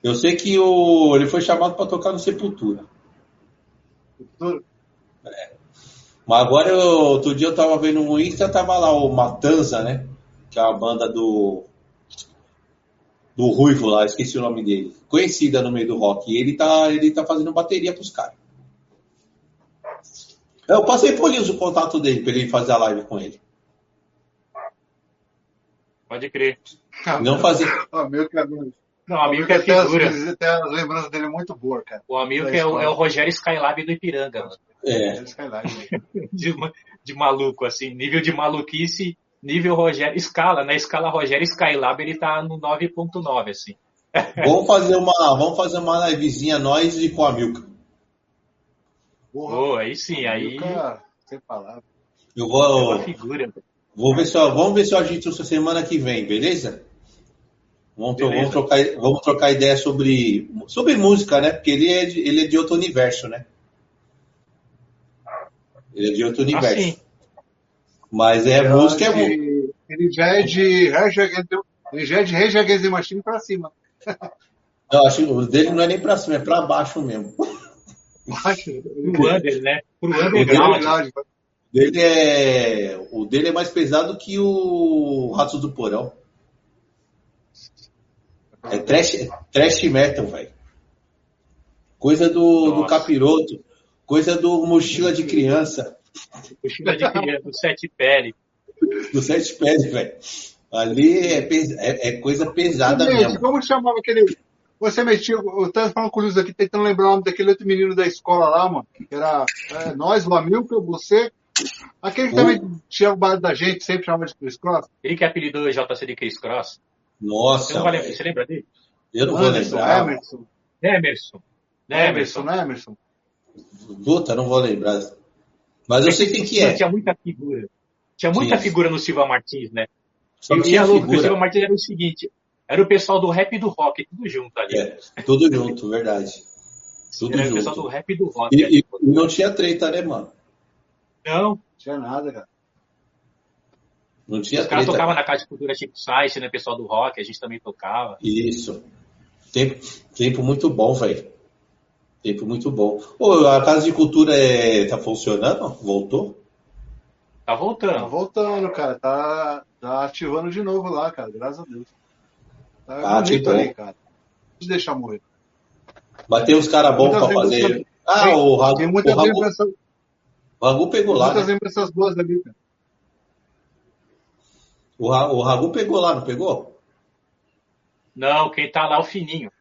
Eu sei que o ele foi chamado pra tocar no Sepultura. Mas agora eu... outro dia eu tava vendo no Insta, tava lá o Matanza, né? Que é uma banda do do Ruivo lá, esqueci o nome dele. Conhecida no meio do rock. E ele tá ele tá fazendo bateria pros caras. Eu passei por isso o contato dele pra ele fazer a live com ele. Pode crer. Não fazer O Amilcar, mano. Não, o amigo que é as- figura. Até as lembranças dele é muito boa, cara. O amigo que é o, é o Rogério Skylab do Ipiranga, mano. é. <laughs> De, de maluco, assim. Nível de maluquice, nível Rogério. Escala, na escala Rogério Skylab, ele tá no 9.9, assim. <laughs> Vamos fazer uma, vamos fazer uma livezinha nós e com a Milka. Pô, aí sim, aí Amilcar, sem palavra. Eu é vou, uma figura. vou ver se eu, vamos ver se eu agito isso semana que vem, beleza? Vamos, Beleza. vamos trocar, vamos trocar ideia sobre, sobre música, né? Porque ele é, de, ele é de outro universo, né? Ele é de outro universo. Assim, Mas é música, é música. Ele, já é de ele já é de Rage Against the Machine pra cima. Eu acho que o dele não é nem pra cima, é pra baixo mesmo. pro under, né? Pro Ele underground. Verdade, Dele é, o dele é mais pesado que o Ratos do Porão. É trash, trash metal, velho. Coisa do, do capiroto. Coisa do mochila de criança. Mochila de criança, do sete pele. Do sete pés, velho. Ali é, pes- é- é coisa pesada Gente, mesmo. como chamava aquele. Você metia. Eu tava falando com o Luiz aqui, tentando lembrar o nome daquele outro menino da escola lá, mano. Que era é, nós, o Amilcar, você. Aquele que também tinha o bar da gente, sempre chamava de Chris Cross. Ele que apelidou o JC de Chris Cross. Você, Nossa, não vai lembrar, você lembra dele? eu não vou Anderson, lembrar. Emerson. Emerson. Emerson, Emerson. né, Emerson? Puta, não vou lembrar. Mas eu sei quem que é. Tinha muita figura. Tinha muita Tinha. figura no Silva Martins, né? Só E tinha a louco, que o Silva. Martins era o seguinte: era o pessoal do rap e do rock, tudo junto ali. É, tudo junto, verdade. Tudo era o pessoal do junto. rap e do rock. E, e não tinha treta, né, mano? Não, Não tinha nada, cara. Não tinha os caras tocavam na Casa de Cultura Chico Science, né? Pessoal do rock, a gente também tocava. Isso. Tempo, tempo muito bom, velho. Tempo muito bom. Ô, a Casa de Cultura é... tá funcionando? Voltou? Tá voltando. Tá voltando, cara. Tá, tá ativando de novo lá, cara. Graças a Deus. Tá Ah, bonito tipo, ali, cara. Não deixar morrer. Mas tem uns caras bons pra fazer. Ah, tem- o Ragu, Tem muitas Ragu, lembranças, o Ragu pegou lá, muitas né? lembranças boas ali, cara. O, Ra- o Ragu pegou lá, não pegou? Não, quem tá lá é o Fininho.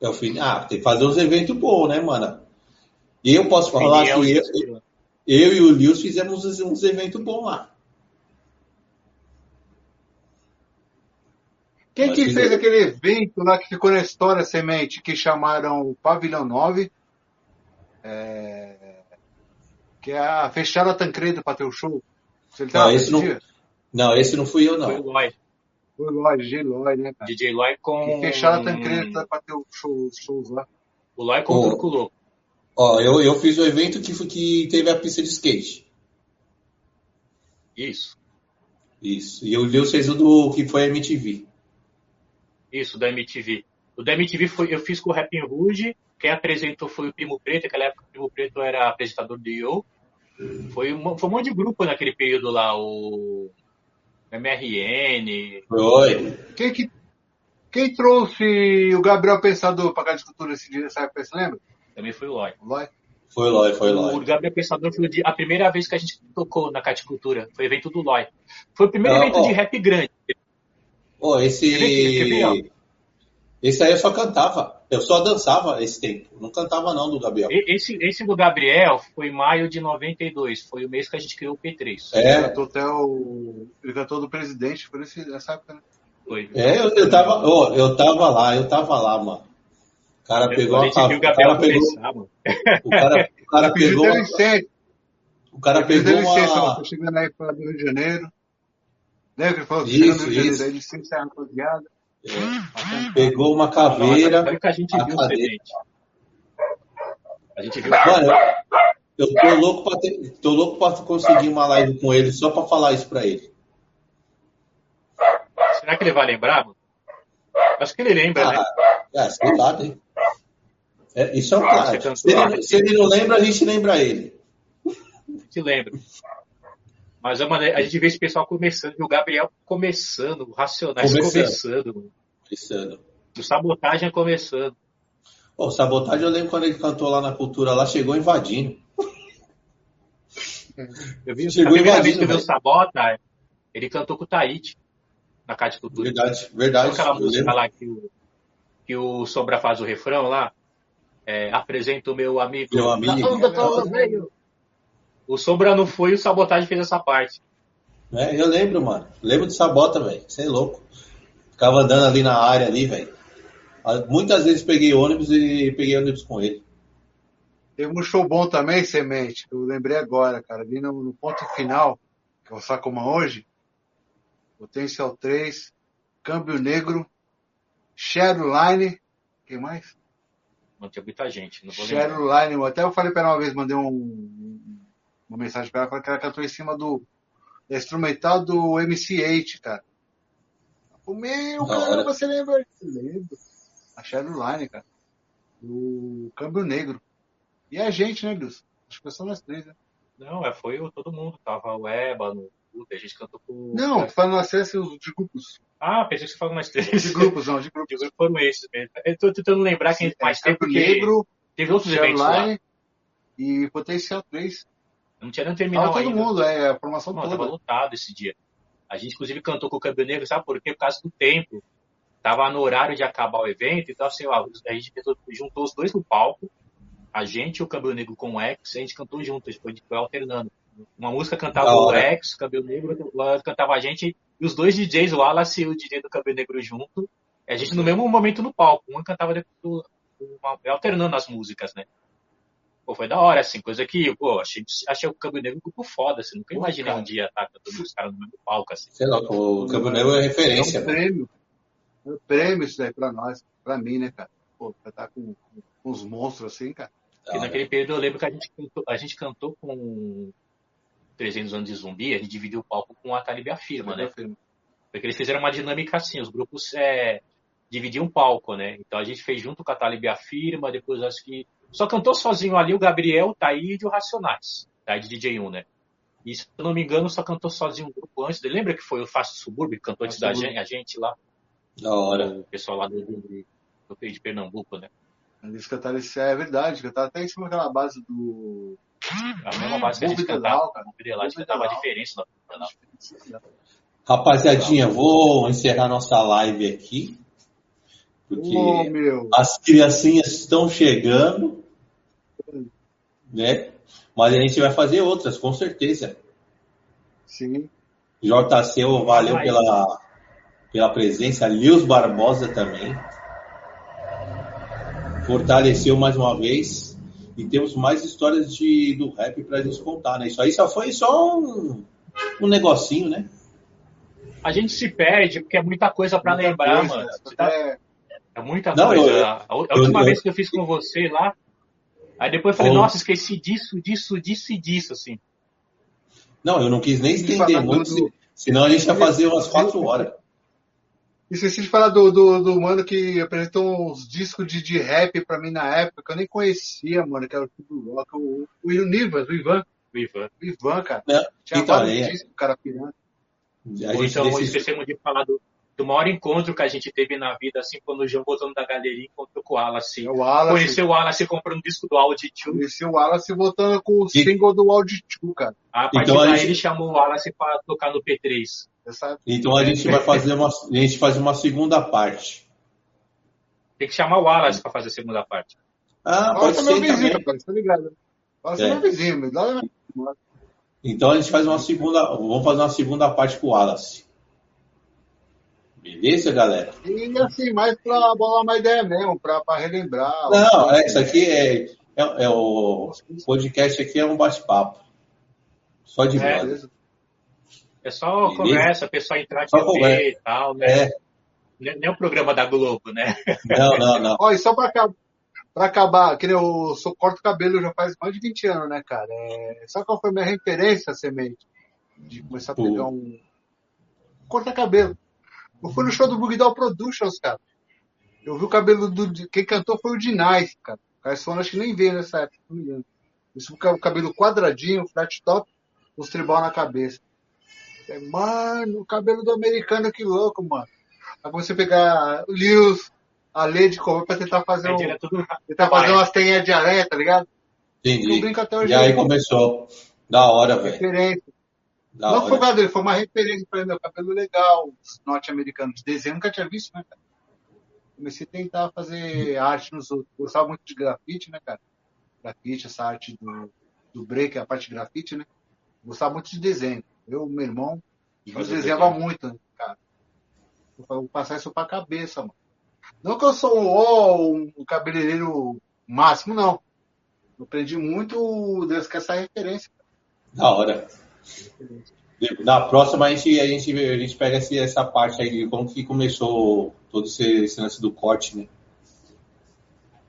É o fim. Ah, tem que fazer uns eventos bons, né, mano? E eu posso falar que eu, eu e o Lewis fizemos uns, uns eventos bons lá. Quem Mas que fez aquele evento lá que ficou na história semente, que chamaram o Pavilhão 9? É, Que é a fecharam a Tancredo para ter o show. Não, esse não-? Não, esse não fui eu, Foi o não. O Lloyd, G. Lloyd, né, cara? DJ Lloyd com. E fecharam a Tancredo para ter o show, os shows lá. O Lloyd com o Turco Louco. Ó, eu, eu fiz o evento que, foi- que teve a pista de skate. Isso. Isso. E Lewis fez o do que foi a MTV. Isso, da MTV. O da MTV foi, eu fiz com o Rapping Rouge, quem apresentou foi o Primo Preto, naquela época o Primo Preto era apresentador do Yo. Foi um, foi um monte de grupo naquele período lá, o MRN. Foi. Quem, que, quem trouxe o Gabriel Pensador para a Casa de Cultura esse dia, sabe? Você lembra? Também foi o. O Lloyd? Foi Lói, foi O Lói. Gabriel Pensador foi o a primeira vez que a gente tocou na Caticultura. Foi o evento do Lloyd. Foi o primeiro Ah, evento ó. de rap grande. Ó? esse. Esse aí eu só cantava. Eu só dançava esse tempo. Não cantava não do Gabriel. Esse, esse do Gabriel foi em maio de 92. Foi o mês que a gente criou o P3. Ele É, cantou até o. Ele cantou do presidente, por esse, nessa época, né? Foi. é eu, eu tava, ó, eu tava lá, eu tava lá, mano. O cara pegou a a gente ca- viu o o Gabriel cara pegou, começar, mano. o cara, o cara pegou, licença. o cara pegou licença, uma, tô chegando aí para do Rio de Janeiro. Lembra que ele falou? Tô Isso, chegando no Rio de Janeiro, isso. aí licença é rapaziada. Pegou uma Não, caveira. olha o que a gente a viu, cadeira. A gente viu. Mano, eu, tô louco pra ter, tô louco pra conseguir uma live com ele só pra falar isso pra ele. Será que ele vai lembrar, mano? Acho que ele lembra, né? Ah, é, sei lá, né? É, isso é um Ah, cara. cantou Se ele, se ele não lembra, a gente lembra ele. Se lembra. Mas mano, a gente vê esse pessoal começando, e o Gabriel começando, o Racionais Começando. começando, mano. Pensando. o Sabotagem começando. Pô, Sabotagem, eu lembro quando ele cantou lá na cultura, lá chegou invadindo. Eu vi, Chegou a primeira invadindo, vez que eu vi o. Sabota, ele cantou com o Taíde, na Casa de Cultura. Verdade, verdade. Sabe aquela música lembro. lá que o, que o Sombra faz o refrão lá? É, apresenta o meu amigo. Meu amigo. Da onda. O Sombra não foi e o Sabotagem fez essa parte. É, eu lembro, mano. Lembro de Sabota, velho. Você é louco. Ficava andando ali na área ali, velho. Ah, Muitas vezes peguei ônibus e peguei ônibus com ele. Teve um show bom também, Semente, eu lembrei agora, cara. Ali no, no ponto final, que é o Sacoma hoje, Potencial 3, Câmbio Negro, Shadowline, quem mais? Não tinha muita gente, não vou lembrar. Shadowline, até eu falei pra ela uma vez, mandei um, uma mensagem pra ela, que ela cantou em cima do da instrumental do MC8, cara. O meu, cara, você lembra? Eu Lembro. A Shadowline, cara. O Câmbio Negro. E a gente, né, Deus? Acho que foi só nós três, né? Não, é, foi o- todo mundo. Tava o Ébano, a gente cantou com. Não, falando acesso os de grupos. Ah, pensei que você falou mais três. De grupos, não, de <laughs> De grupos. grupo foram esses mesmo. Eu tô tentando lembrar quem mais teve, Câmbio porque Negro, teve outros eventos lá. Shadowline e Potencial 3. Não tinha nem Tava terminal todo ainda. mundo, é, a formação Mano, tava toda. lotado esse dia. A gente, inclusive, cantou com o Câmbio Negro, sabe por quê? Por causa do tempo. Tava no horário de acabar o evento, então, assim, ó, a gente juntou- os dois no palco, a gente e o Câmbio Negro com o X, e a gente cantou junto, a gente foi, foi alternando. Uma música cantava o. X, o Câmbio Negro cantava a gente, e os dois DJs, o Wallace e o DJ do Câmbio Negro junto, e a gente no mesmo momento no palco, um cantava uma- alternando as músicas, né? Pô, foi da hora, assim, coisa que, pô, achei, achei o Câmbio Negro um grupo foda, assim, nunca imaginei cara. um dia estar cantando os caras no mesmo palco, assim. Sei lá, o Campo Negro é É referência, um mano. prêmio. É um prêmio isso daí pra nós, pra mim, né, cara? Pô, pra estar com, com uns monstros assim, cara. E naquele período eu lembro que a gente cantou, a gente cantou com 300 anos de zumbi, a gente dividiu o palco com a Talibia Firma, né? Porque eles fizeram uma dinâmica assim, os grupos é, dividiam o palco, né? Então a gente fez junto com a Talibia Firma, depois acho que Só cantou sozinho ali o Gabriel, o Taíde e o Racionais. Taíde DJ1, né? E se eu não me engano, só cantou sozinho um grupo antes. Lembra que foi o Fácil Subúrbio que cantou antes da gente, a gente lá? Da hora. O pessoal lá do, do, do, de Pernambuco, né? Eles cantaram isso, é verdade, cantaram até em cima daquela base do. A mesma base que a gente cantava, cara. Lá, a gente cantava a diferença na Rapaziadinha, vou encerrar nossa live aqui. Porque oh, as criancinhas estão chegando, né? Mas a gente vai fazer outras, com certeza. Sim. JC, valeu pela, pela presença. Lios Barbosa também. Fortaleceu mais uma vez. E temos mais histórias de, do rap para gente contar, né? Isso aí só foi só um, um negocinho, né? A gente se perde porque é muita coisa para lembrar, coisa, mano. Tá... É... é... muita Não, coisa. Eu, a, última eu, vez que eu fiz com você lá, aí depois eu falei, nossa, esqueci disso, disso, disso e disso, assim. Não, eu não quis nem estender muito, do... senão a gente ia fazer umas quatro horas. Esqueci de falar do, do, do mano que apresentou uns discos de, de rap pra mim na época, que eu nem conhecia, mano, que era o Tudo Rock, o, o Nivas, o Ivan. O Ivan. O Ivan, cara. Não, Tinha então, vários é. discos, cara, pirando. Ou então, esquecemos de falar do, do maior encontro que a gente teve na vida, assim, quando o João voltando da galeria encontrou com o Wallace. É o Wallace. Conheceu o Wallace comprando um disco do Audi 2. Conheceu o Wallace voltando com o e... single do Audi 2, cara. A partir então, daí a gente... ele chamou o Wallace para tocar no P3. Então a gente vai fazer uma, a gente faz uma segunda parte. Tem que chamar o Wallace para fazer a segunda parte. Ah, pode ser meu vizinho, rapaz, tá ligado? Wallace é, meu vizinho, lá Então a gente faz uma segunda, vamos fazer uma segunda parte com o Wallace. Beleza, galera? E assim, mais para bolar uma ideia mesmo, para relembrar. Não, é, isso aqui é, é, é, o podcast aqui é um bate-papo. Só de é, voz. É só Beleza? conversa, a pessoa entrar aqui e tal, né? É. Nem o programa da Globo, né? Não, não, não. Olha, só para acabar, pra acabar, que eu sou, corto cabelo já faz mais de 20 anos, né, cara? É, sabe qual foi a minha referência, semente? De começar a pegar um. Corta cabelo. Eu fui no show do Bugdal Productions, cara. Eu vi o cabelo do. Quem cantou foi o Dinais, cara. O Carson acho que nem veio nessa época, não me engano. Isso o cabelo quadradinho, flat top, os tribal na cabeça. É, mano, o cabelo do americano, que louco, mano. Aí você pegar o Lewis, a Lady como pra tentar fazer um. Tentar fazer umas tenhas de aranha, tá ligado? Entendi. E aí começou. Da hora, velho. Da não hora. foi dele, foi uma referência pra meu cabelo legal, norte-americano. De desenho nunca tinha visto, né, cara? Comecei a tentar fazer arte nos outros. Gostava muito de grafite, né, cara? Grafite, essa arte do, do break, a parte de grafite, né? Gostava muito de desenho. Eu, meu irmão, nós desenhava muito, né, cara. Eu vou passar isso pra cabeça, mano. Não que eu sou oh, um cabeleireiro máximo, não. Eu aprendi muito Deus com essa referência. Da hora. Na próxima a gente, a gente, a gente pega essa parte aí de como que começou todo esse, esse lance do corte, né?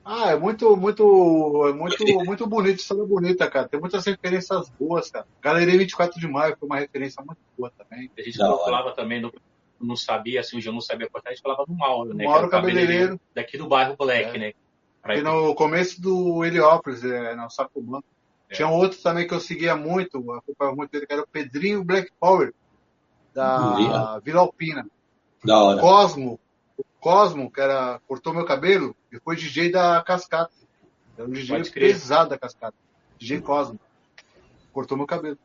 Ah, é muito, muito, é muito, <laughs> muito bonito, história bonita, cara. Tem muitas referências boas, cara. Galeria 24 de Maio foi uma referência muito boa também. A gente falava também, não, não sabia, assim, o João não sabia cortar, a gente falava do Mauro, né? Mauro cabeleireiro. cabeleireiro. Daqui do bairro Black, é. né? Pra e no começo do Heliópolis, é, no Sacomã. É. Tinha outro também que eu seguia muito, acompanhava muito ele, que era o Pedrinho Black Power, da Vila Alpina. Da hora. Cosmo, o Cosmo, que era, cortou meu cabelo, e foi DJ da Cascata. Era um DJ pesado da Cascata. DJ Cosmo. Cortou meu cabelo.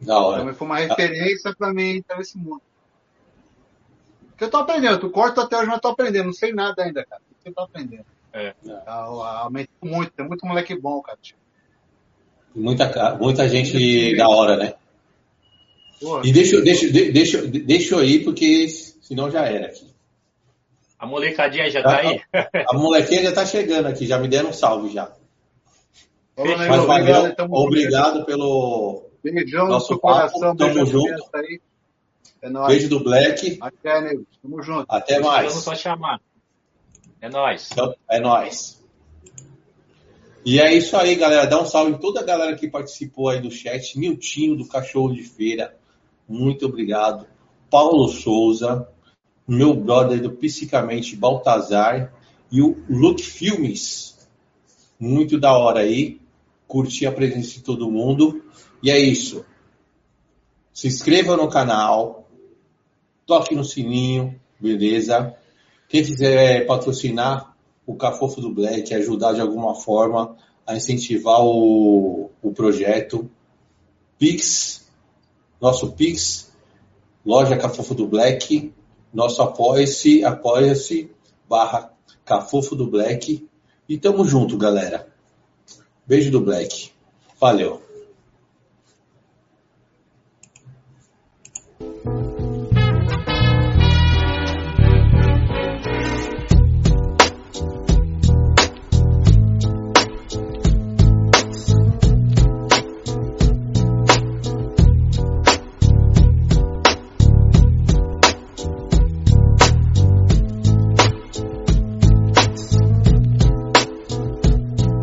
Da hora. Também foi uma referência pra mim entrar nesse mundo. Porque eu tô aprendendo, tu corta até hoje, mas tô aprendendo, não sei nada ainda, cara. Você tá aprendendo. É. Aumentou muito, tem muito moleque bom, cara. Tipo. Muita, muita gente da hora, né? E deixa, deixa, deixa, deixa eu ir, porque senão já era aqui. A molecadinha já tá aí? A, a molequinha já tá chegando aqui, já me deram um salve já. Olá, Mas obrigado, obrigado pelo Beijão nosso coração, tamo junto. Aí. É nóis. Beijo do Black. Até, nego. Tamo junto. Até mais. Vamos só chamar. É nóis. Então, é nóis. E é isso aí, galera. Dá um salve em toda a galera que participou aí do chat. Miltinho do Cachorro de Feira. Muito obrigado. Paulo Souza. Meu brother do Psicamente Baltazar. E o Luke Filmes. Muito da hora aí. Curti a presença de todo mundo. E é isso. Se inscreva no canal. Toque no sininho. Beleza? Quem quiser patrocinar o Cafofo do Black, ajudar de alguma forma a incentivar o, o projeto, Pix, nosso Pix, loja Cafofo do Black, nosso apoia-se, apoia-se, barra Cafofo do Black. E tamo junto, galera. Beijo do Black. Valeu.